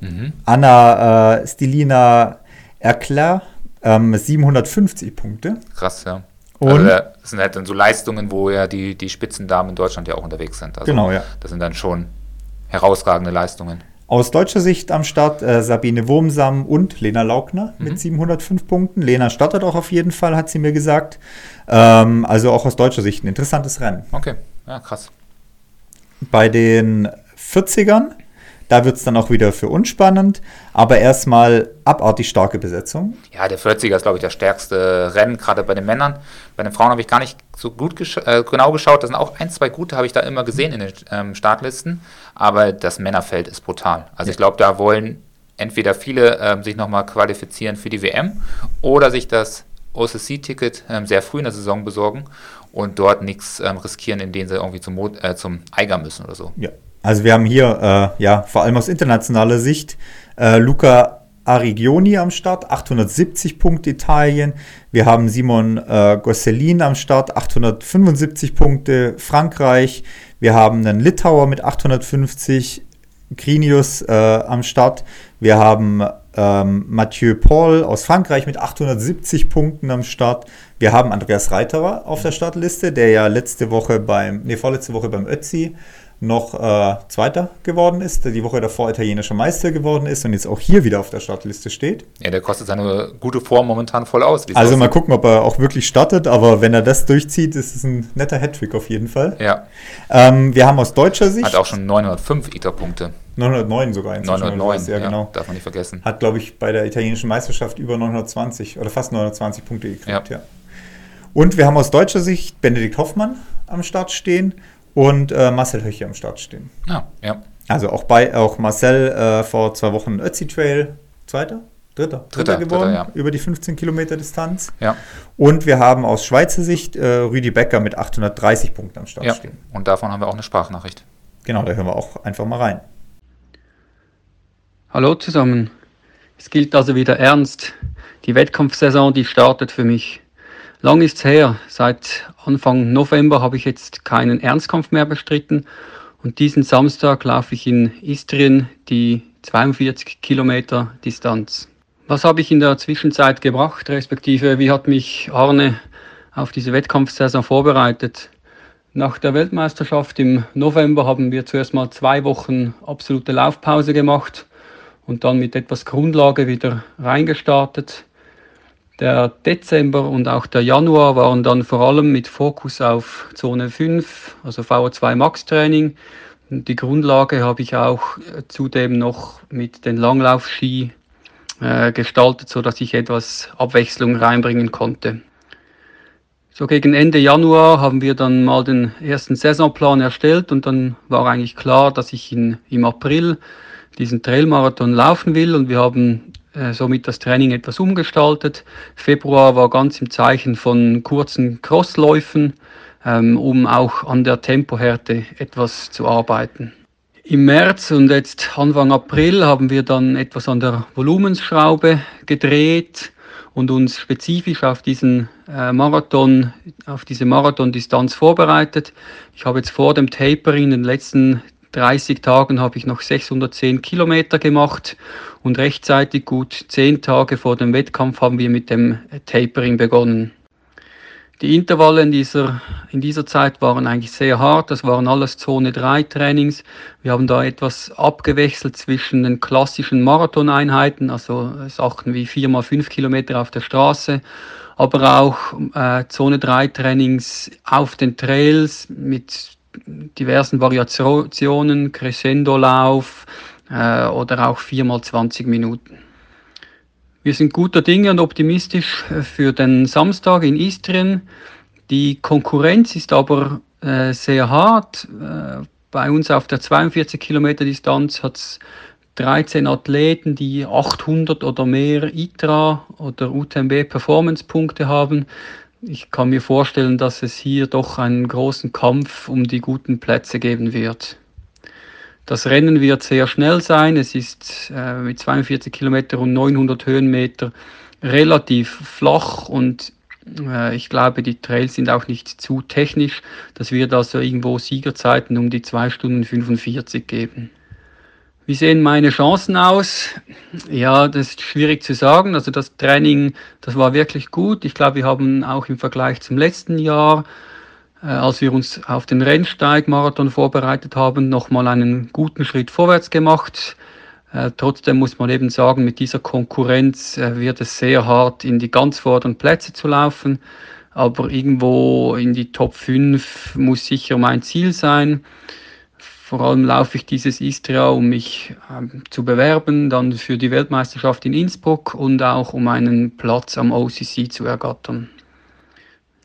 [SPEAKER 1] Mhm. Anna äh, Stilina Erkler, 750 ähm, Punkte.
[SPEAKER 2] Krass, ja. Und also das sind halt dann so Leistungen, wo ja die, die Spitzendamen in Deutschland ja auch unterwegs sind. Also
[SPEAKER 1] genau, ja.
[SPEAKER 2] Das sind dann schon herausragende Leistungen.
[SPEAKER 1] Aus deutscher Sicht am Start äh, Sabine Wurmsam und Lena Laugner mhm. mit 705 Punkten. Lena startet auch auf jeden Fall, hat sie mir gesagt. Ähm, also auch aus deutscher Sicht ein interessantes Rennen.
[SPEAKER 2] Okay, ja, krass.
[SPEAKER 1] Bei den 40ern da wird es dann auch wieder für uns spannend, aber erstmal abartig starke Besetzung.
[SPEAKER 2] Ja, der 40er ist, glaube ich, der stärkste Rennen, gerade bei den Männern. Bei den Frauen habe ich gar nicht so gut gesch äh, genau geschaut. Da sind auch ein, zwei gute, habe ich da immer gesehen in den ähm, Startlisten. Aber das Männerfeld ist brutal. Also ja. ich glaube, da wollen entweder viele ähm, sich nochmal qualifizieren für die WM oder sich das OCC-Ticket ähm, sehr früh in der Saison besorgen und dort nichts ähm, riskieren, indem sie irgendwie zum, Mod äh, zum Eiger müssen oder so.
[SPEAKER 1] Ja, also wir haben hier, äh, ja, vor allem aus internationaler Sicht, äh, Luca Arrigioni am Start, 870 Punkte Italien. Wir haben Simon äh, Gosselin am Start, 875 Punkte Frankreich. Wir haben einen Litauer mit 850, Grinius äh, am Start. Wir haben ähm, Mathieu Paul aus Frankreich mit 870 Punkten am Start. Wir haben Andreas Reiterer auf der Startliste, der ja letzte Woche beim, nee, vorletzte Woche beim Ötzi noch äh, Zweiter geworden ist, der die Woche davor italienischer Meister geworden ist und jetzt auch hier wieder auf der Startliste steht.
[SPEAKER 2] Ja, der kostet seine gute Form momentan voll aus.
[SPEAKER 1] Also aussieht. mal gucken, ob er auch wirklich startet, aber wenn er das durchzieht, ist es ein netter Hattrick auf jeden Fall.
[SPEAKER 2] Ja.
[SPEAKER 1] Ähm, wir haben aus deutscher Sicht...
[SPEAKER 2] Hat auch schon 905 ITER-Punkte.
[SPEAKER 1] 909 sogar.
[SPEAKER 2] 909,
[SPEAKER 1] ja, genau.
[SPEAKER 2] darf man nicht vergessen.
[SPEAKER 1] Hat, glaube ich, bei der italienischen Meisterschaft über 920 oder fast 920 Punkte gekriegt, ja. ja. Und wir haben aus deutscher Sicht Benedikt Hoffmann am Start stehen und äh, Marcel Höche am Start stehen.
[SPEAKER 2] Ah, ja.
[SPEAKER 1] Also auch bei auch Marcel äh, vor zwei Wochen Ötzi Trail, zweiter? Dritter, dritter, dritter geworden, dritter, ja. über die 15 Kilometer Distanz.
[SPEAKER 2] Ja.
[SPEAKER 1] Und wir haben aus Schweizer Sicht äh, Rüdi Becker mit 830 Punkten am Start ja. stehen.
[SPEAKER 2] Und davon haben wir auch eine Sprachnachricht.
[SPEAKER 1] Genau, da hören wir auch einfach mal rein.
[SPEAKER 5] Hallo zusammen. Es gilt also wieder ernst. Die Wettkampfsaison, die startet für mich. Lang ist's her. Seit Anfang November habe ich jetzt keinen Ernstkampf mehr bestritten. Und diesen Samstag laufe ich in Istrien die 42 Kilometer Distanz. Was habe ich in der Zwischenzeit gebracht, respektive wie hat mich Arne auf diese Wettkampfsaison vorbereitet? Nach der Weltmeisterschaft im November haben wir zuerst mal zwei Wochen absolute Laufpause gemacht und dann mit etwas Grundlage wieder reingestartet. Der Dezember und auch der Januar waren dann vor allem mit Fokus auf Zone 5, also VO2 Max Training. Die Grundlage habe ich auch äh, zudem noch mit den Langlaufski äh, gestaltet, so dass ich etwas Abwechslung reinbringen konnte. So gegen Ende Januar haben wir dann mal den ersten Saisonplan erstellt und dann war eigentlich klar, dass ich in, im April diesen Trailmarathon laufen will und wir haben äh, somit das Training etwas umgestaltet. Februar war ganz im Zeichen von kurzen Crossläufen, ähm, um auch an der Tempohärte etwas zu arbeiten. Im März und jetzt Anfang April haben wir dann etwas an der Volumensschraube gedreht und uns spezifisch auf diesen äh, Marathon, auf diese Marathondistanz vorbereitet. Ich habe jetzt vor dem Tapering in den letzten 30 Tagen habe ich noch 610 Kilometer gemacht und rechtzeitig gut 10 Tage vor dem Wettkampf haben wir mit dem Tapering begonnen. Die Intervalle in dieser, in dieser Zeit waren eigentlich sehr hart. Das waren alles Zone 3 Trainings. Wir haben da etwas abgewechselt zwischen den klassischen Marathoneinheiten, also Sachen wie 4 mal 5 Kilometer auf der Straße, aber auch äh, Zone 3 Trainings auf den Trails mit diversen Variationen, Crescendo-Lauf äh, oder auch 4 mal 20 Minuten. Wir sind guter Dinge und optimistisch für den Samstag in Istrien. Die Konkurrenz ist aber äh, sehr hart. Äh, bei uns auf der 42 Kilometer Distanz hat es 13 Athleten, die 800 oder mehr ITRA oder UTMB Performance Punkte haben. Ich kann mir vorstellen, dass es hier doch einen großen Kampf um die guten Plätze geben wird. Das Rennen wird sehr schnell sein. Es ist äh, mit 42 Kilometer und 900 Höhenmeter relativ flach und äh, ich glaube, die Trails sind auch nicht zu technisch. Das wird also irgendwo Siegerzeiten um die 2 Stunden 45 geben. Wie sehen meine Chancen aus? Ja, das ist schwierig zu sagen. Also das Training, das war wirklich gut. Ich glaube, wir haben auch im Vergleich zum letzten Jahr als wir uns auf den Rennsteig-Marathon vorbereitet haben, nochmal einen guten Schritt vorwärts gemacht. Äh, trotzdem muss man eben sagen, mit dieser Konkurrenz äh, wird es sehr hart, in die ganz vorderen Plätze zu laufen. Aber irgendwo in die Top 5 muss sicher mein Ziel sein. Vor allem laufe ich dieses Istria, um mich ähm, zu bewerben, dann für die Weltmeisterschaft in Innsbruck und auch um einen Platz am OCC zu ergattern.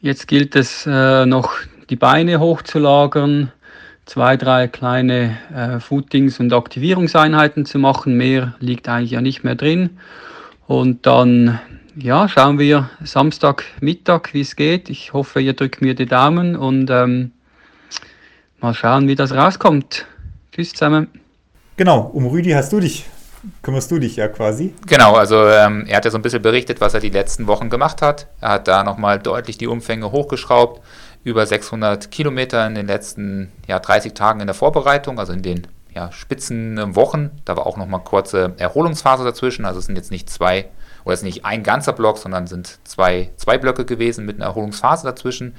[SPEAKER 5] Jetzt gilt es äh, noch die Beine hochzulagern, zwei, drei kleine äh, Footings und Aktivierungseinheiten zu machen. Mehr liegt eigentlich ja nicht mehr drin. Und dann ja, schauen wir Samstagmittag, wie es geht. Ich hoffe, ihr drückt mir die Daumen und ähm, mal schauen, wie das rauskommt. Tschüss zusammen.
[SPEAKER 1] Genau, um Rüdi hast du dich kümmerst du dich ja quasi.
[SPEAKER 2] Genau, also ähm, er hat ja so ein bisschen berichtet, was er die letzten Wochen gemacht hat. Er hat da nochmal deutlich die Umfänge hochgeschraubt, über 600 Kilometer in den letzten ja, 30 Tagen in der Vorbereitung, also in den ja, spitzen Wochen. Da war auch nochmal kurze Erholungsphase dazwischen, also es sind jetzt nicht zwei oder es ist nicht ein ganzer Block, sondern sind zwei, zwei Blöcke gewesen mit einer Erholungsphase dazwischen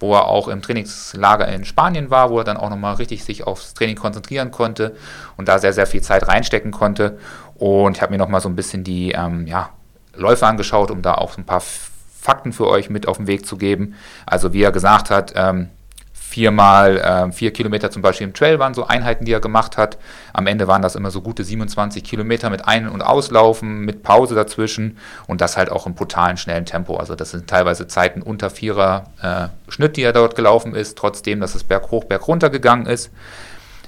[SPEAKER 2] wo er auch im Trainingslager in Spanien war, wo er dann auch nochmal richtig sich aufs Training konzentrieren konnte und da sehr, sehr viel Zeit reinstecken konnte. Und ich habe mir nochmal so ein bisschen die ähm, ja, Läufe angeschaut, um da auch so ein paar Fakten für euch mit auf den Weg zu geben. Also wie er gesagt hat, ähm, viermal äh, vier Kilometer zum Beispiel im Trail waren so Einheiten, die er gemacht hat. Am Ende waren das immer so gute 27 Kilometer mit Ein- und Auslaufen, mit Pause dazwischen und das halt auch im brutalen, schnellen Tempo. Also das sind teilweise Zeiten unter Vierer äh, Schnitt, die er dort gelaufen ist, trotzdem, dass es berg hoch, berg runter gegangen ist.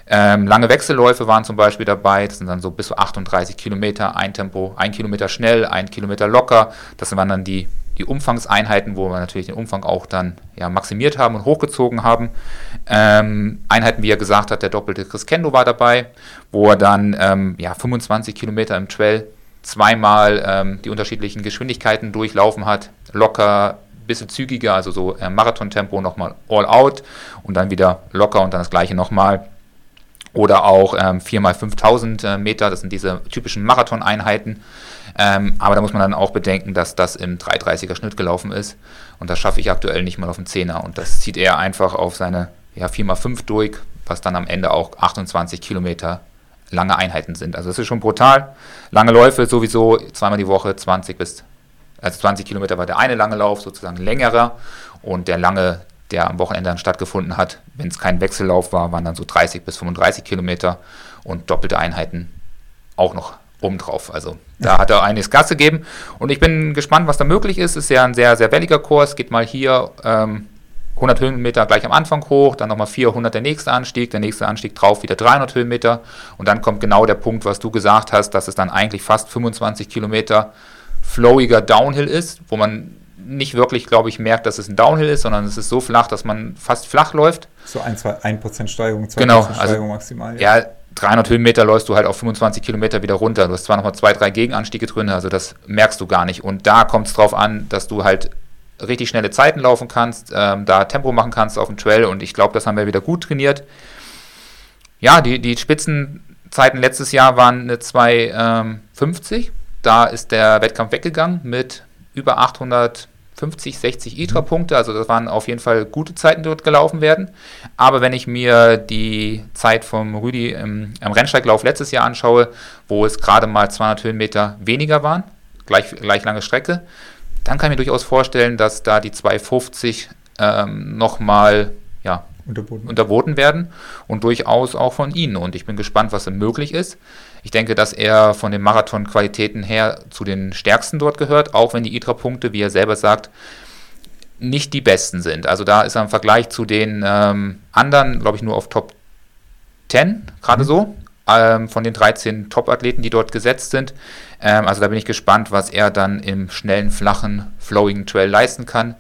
[SPEAKER 2] Ähm, lange Wechselläufe waren zum Beispiel dabei, das sind dann so bis zu 38 Kilometer, ein Tempo, ein Kilometer schnell, ein Kilometer locker. Das waren dann die die Umfangseinheiten, wo wir natürlich den Umfang auch dann ja, maximiert haben und hochgezogen haben. Ähm, Einheiten, wie er gesagt hat, der doppelte Crescendo war dabei, wo er dann ähm, ja, 25 Kilometer im Trail zweimal ähm, die unterschiedlichen Geschwindigkeiten durchlaufen hat, locker, bisschen zügiger, also so äh, Marathon-Tempo nochmal all out und dann wieder locker und dann das gleiche nochmal. Oder auch ähm, 4x5000 äh, Meter, das sind diese typischen Marathon-Einheiten. Ähm, aber da muss man dann auch bedenken, dass das im 330er Schnitt gelaufen ist. Und das schaffe ich aktuell nicht mal auf dem 10er. Und das zieht er einfach auf seine ja, 4x5 durch, was dann am Ende auch 28 Kilometer lange Einheiten sind. Also das ist schon brutal. Lange Läufe sowieso, zweimal die Woche, 20 bis, also 20 Kilometer war der eine lange Lauf, sozusagen längerer. Und der lange, der am Wochenende dann stattgefunden hat, wenn es kein Wechsellauf war, waren dann so 30 bis 35 Kilometer und doppelte Einheiten auch noch obendrauf. Also da hat er einiges Gas gegeben und ich bin gespannt, was da möglich ist. Ist ja ein sehr, sehr welliger Kurs. Geht mal hier ähm, 100 Höhenmeter gleich am Anfang hoch, dann nochmal 400 der nächste Anstieg, der nächste Anstieg drauf wieder 300 Höhenmeter und dann kommt genau der Punkt, was du gesagt hast, dass es dann eigentlich fast 25 Kilometer flowiger Downhill ist, wo man nicht wirklich, glaube ich, merkt, dass es ein Downhill ist, sondern es ist so flach, dass man fast flach läuft.
[SPEAKER 1] So ein, zwei, 1% Steigerung, 2%
[SPEAKER 2] genau,
[SPEAKER 1] Steigerung
[SPEAKER 2] also,
[SPEAKER 1] maximal.
[SPEAKER 2] Ja. ja 300 Höhenmeter läufst du halt auf 25 Kilometer wieder runter. Du hast zwar nochmal zwei, drei Gegenanstiege drin, also das merkst du gar nicht. Und da kommt es drauf an, dass du halt richtig schnelle Zeiten laufen kannst, ähm, da Tempo machen kannst auf dem Trail und ich glaube, das haben wir wieder gut trainiert. Ja, die, die Spitzenzeiten letztes Jahr waren eine 2,50. Ähm, da ist der Wettkampf weggegangen mit über 850 50, 60 ITRA-Punkte. Also das waren auf jeden Fall gute Zeiten, die dort gelaufen werden. Aber wenn ich mir die Zeit vom Rüdi im, im Rennsteiglauf letztes Jahr anschaue, wo es gerade mal 200 Höhenmeter weniger waren, gleich, gleich lange Strecke, dann kann ich mir durchaus vorstellen, dass da die 250 ähm, nochmal ja, unterboten. unterboten werden und durchaus auch von Ihnen. Und ich bin gespannt, was möglich ist. Ich denke, dass er von den Marathon-Qualitäten her zu den stärksten dort gehört, auch wenn die ITRA-Punkte, wie er selber sagt, nicht die besten sind. Also da ist er im Vergleich zu den ähm, anderen, glaube ich, nur auf Top 10 gerade mhm. so, ähm, von den 13 Top-Athleten, die dort gesetzt sind. Ähm, also da bin ich gespannt, was er dann im schnellen, flachen, flowing Trail leisten kann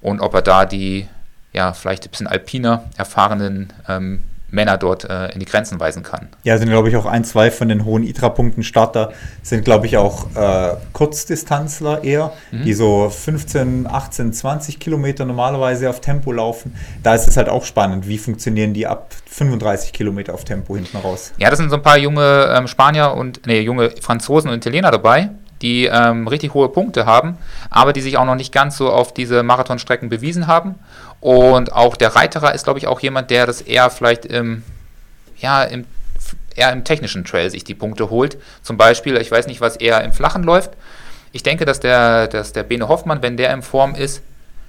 [SPEAKER 2] und ob er da die, ja, vielleicht ein bisschen alpiner, erfahrenen ähm, Männer dort äh, in die Grenzen weisen kann.
[SPEAKER 1] Ja, sind glaube ich auch ein, zwei von den hohen ITRA-Punkten Starter, sind glaube ich auch äh, Kurzdistanzler eher, mhm. die so 15, 18, 20 Kilometer normalerweise auf Tempo laufen. Da ist es halt auch spannend, wie funktionieren die ab 35 Kilometer auf Tempo hinten raus.
[SPEAKER 2] Ja, das sind so ein paar junge ähm, Spanier und, nee, junge Franzosen und Italiener dabei, die ähm, richtig hohe Punkte haben, aber die sich auch noch nicht ganz so auf diese Marathonstrecken bewiesen haben. Und auch der Reiterer ist, glaube ich, auch jemand, der das eher vielleicht im, ja, im, eher im technischen Trail sich die Punkte holt. Zum Beispiel, ich weiß nicht, was er im Flachen läuft. Ich denke, dass der, dass der Bene Hoffmann, wenn der in Form ist,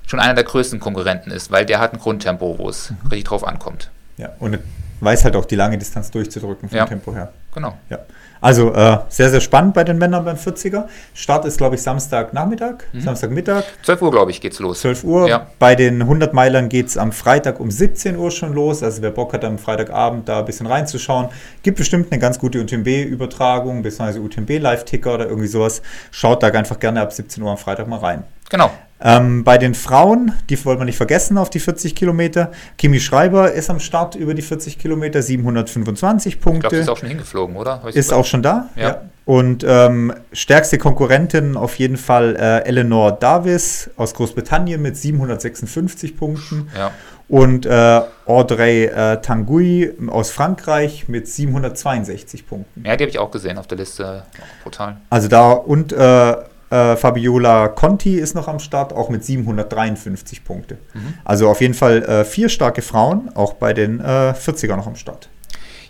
[SPEAKER 2] schon einer der größten Konkurrenten ist, weil der hat ein Grundtempo, wo es mhm. richtig drauf ankommt.
[SPEAKER 1] Ja, und weiß halt auch die lange Distanz durchzudrücken vom
[SPEAKER 2] ja,
[SPEAKER 1] Tempo her.
[SPEAKER 2] Genau.
[SPEAKER 1] Ja. Also äh, sehr, sehr spannend bei den Männern beim 40er. Start ist, glaube ich, Samstagnachmittag, mhm. Samstagmittag.
[SPEAKER 2] 12 Uhr, glaube ich, geht's los.
[SPEAKER 1] 12 Uhr. Ja. Bei den 100 Meilern geht es am Freitag um 17 Uhr schon los. Also wer Bock hat, am Freitagabend da ein bisschen reinzuschauen, gibt bestimmt eine ganz gute UTMB-Übertragung, beziehungsweise UTMB-Live-Ticker oder irgendwie sowas. Schaut da einfach gerne ab 17 Uhr am Freitag mal rein.
[SPEAKER 2] Genau.
[SPEAKER 1] Ähm, bei den Frauen, die wollen wir nicht vergessen, auf die 40 Kilometer. Kimi Schreiber ist am Start über die 40 Kilometer, 725 Punkte. Ich glaube,
[SPEAKER 2] ist auch schon hingeflogen, oder?
[SPEAKER 1] Ist auch schon da,
[SPEAKER 2] ja. ja.
[SPEAKER 1] Und ähm, stärkste Konkurrentin auf jeden Fall äh, Eleanor Davis aus Großbritannien mit 756 Punkten.
[SPEAKER 2] Ja.
[SPEAKER 1] Und äh, Audrey äh, Tanguy aus Frankreich mit 762 Punkten.
[SPEAKER 2] Ja, die habe ich auch gesehen auf der Liste. Brutal.
[SPEAKER 1] Also da und äh, äh, Fabiola Conti ist noch am Start, auch mit 753 Punkte. Mhm. Also auf jeden Fall äh, vier starke Frauen, auch bei den äh, 40er noch am Start.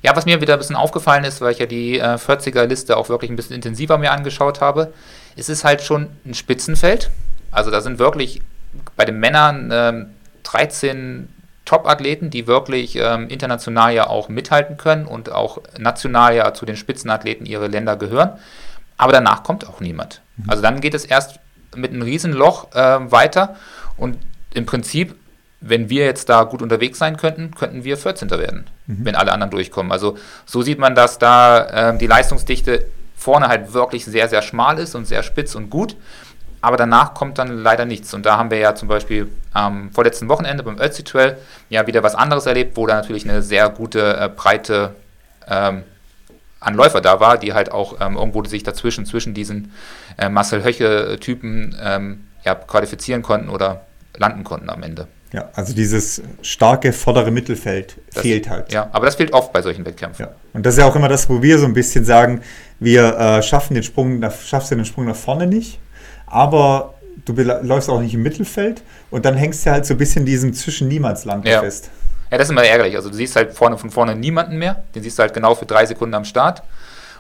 [SPEAKER 2] Ja, was mir wieder ein bisschen aufgefallen ist, weil ich ja die äh, 40er-Liste auch wirklich ein bisschen intensiver mir angeschaut habe, ist es halt schon ein Spitzenfeld. Also da sind wirklich bei den Männern ähm, 13 Top-Athleten, die wirklich ähm, international ja auch mithalten können und auch national ja zu den Spitzenathleten ihrer Länder gehören. Aber danach kommt auch niemand. Mhm. Also dann geht es erst mit einem Riesenloch äh, weiter und im Prinzip, wenn wir jetzt da gut unterwegs sein könnten, könnten wir 14. werden, mhm. wenn alle anderen durchkommen. Also so sieht man, dass da äh, die Leistungsdichte vorne halt wirklich sehr, sehr schmal ist und sehr spitz und gut. Aber danach kommt dann leider nichts. Und da haben wir ja zum Beispiel am vorletzten Wochenende beim Ötzi Trail ja wieder was anderes erlebt, wo da natürlich eine sehr gute, äh, breite ähm, an Läufer da war, die halt auch ähm, irgendwo sich dazwischen, zwischen diesen äh, Marcel Höche-Typen ähm, ja, qualifizieren konnten oder landen konnten am Ende.
[SPEAKER 1] Ja, also dieses starke vordere Mittelfeld
[SPEAKER 2] das,
[SPEAKER 1] fehlt halt.
[SPEAKER 2] Ja, aber das fehlt oft bei solchen Wettkämpfen. Ja.
[SPEAKER 1] Und das ist ja auch immer das, wo wir so ein bisschen sagen, wir äh, schaffen den Sprung, nach, schaffst du den Sprung nach vorne nicht, aber du läufst auch nicht im Mittelfeld und dann hängst du halt so ein bisschen diesem Zwischen-Niemandsland
[SPEAKER 2] ja.
[SPEAKER 1] fest.
[SPEAKER 2] Ja, das ist immer ärgerlich. Also du siehst halt vorne von vorne niemanden mehr. Den siehst du halt genau für drei Sekunden am Start.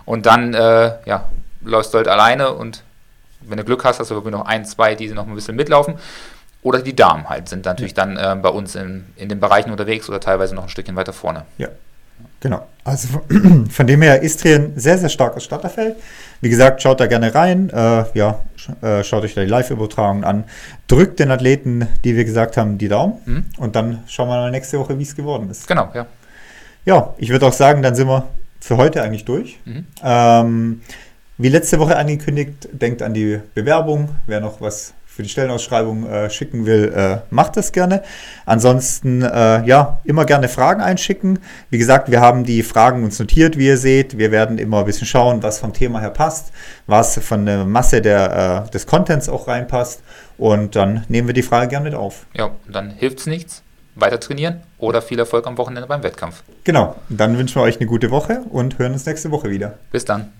[SPEAKER 2] Und dann äh, ja, läufst du halt alleine und wenn du Glück hast, hast du irgendwie noch ein, zwei, die noch ein bisschen mitlaufen. Oder die Damen halt sind natürlich ja. dann äh, bei uns in, in den Bereichen unterwegs oder teilweise noch ein Stückchen weiter vorne.
[SPEAKER 1] Ja, Genau. Also von dem her Istrien sehr, sehr starkes Starterfeld. Wie gesagt, schaut da gerne rein. Äh, ja, äh, schaut euch da die Live-Übertragung an. Drückt den Athleten, die wir gesagt haben, die Daumen. Mhm. Und dann schauen wir mal nächste Woche, wie es geworden ist.
[SPEAKER 2] Genau, ja.
[SPEAKER 1] Ja, ich würde auch sagen, dann sind wir für heute eigentlich durch. Mhm. Ähm, wie letzte Woche angekündigt, denkt an die Bewerbung. Wer noch was für die Stellenausschreibung äh, schicken will, äh, macht das gerne. Ansonsten, äh, ja, immer gerne Fragen einschicken. Wie gesagt, wir haben die Fragen uns notiert, wie ihr seht. Wir werden immer ein bisschen schauen, was vom Thema her passt, was von der Masse der, äh, des Contents auch reinpasst. Und dann nehmen wir die Frage gerne mit auf.
[SPEAKER 2] Ja, dann hilft es nichts. Weiter trainieren oder viel Erfolg am Wochenende beim Wettkampf.
[SPEAKER 1] Genau, dann wünschen wir euch eine gute Woche und hören uns nächste Woche wieder.
[SPEAKER 2] Bis dann.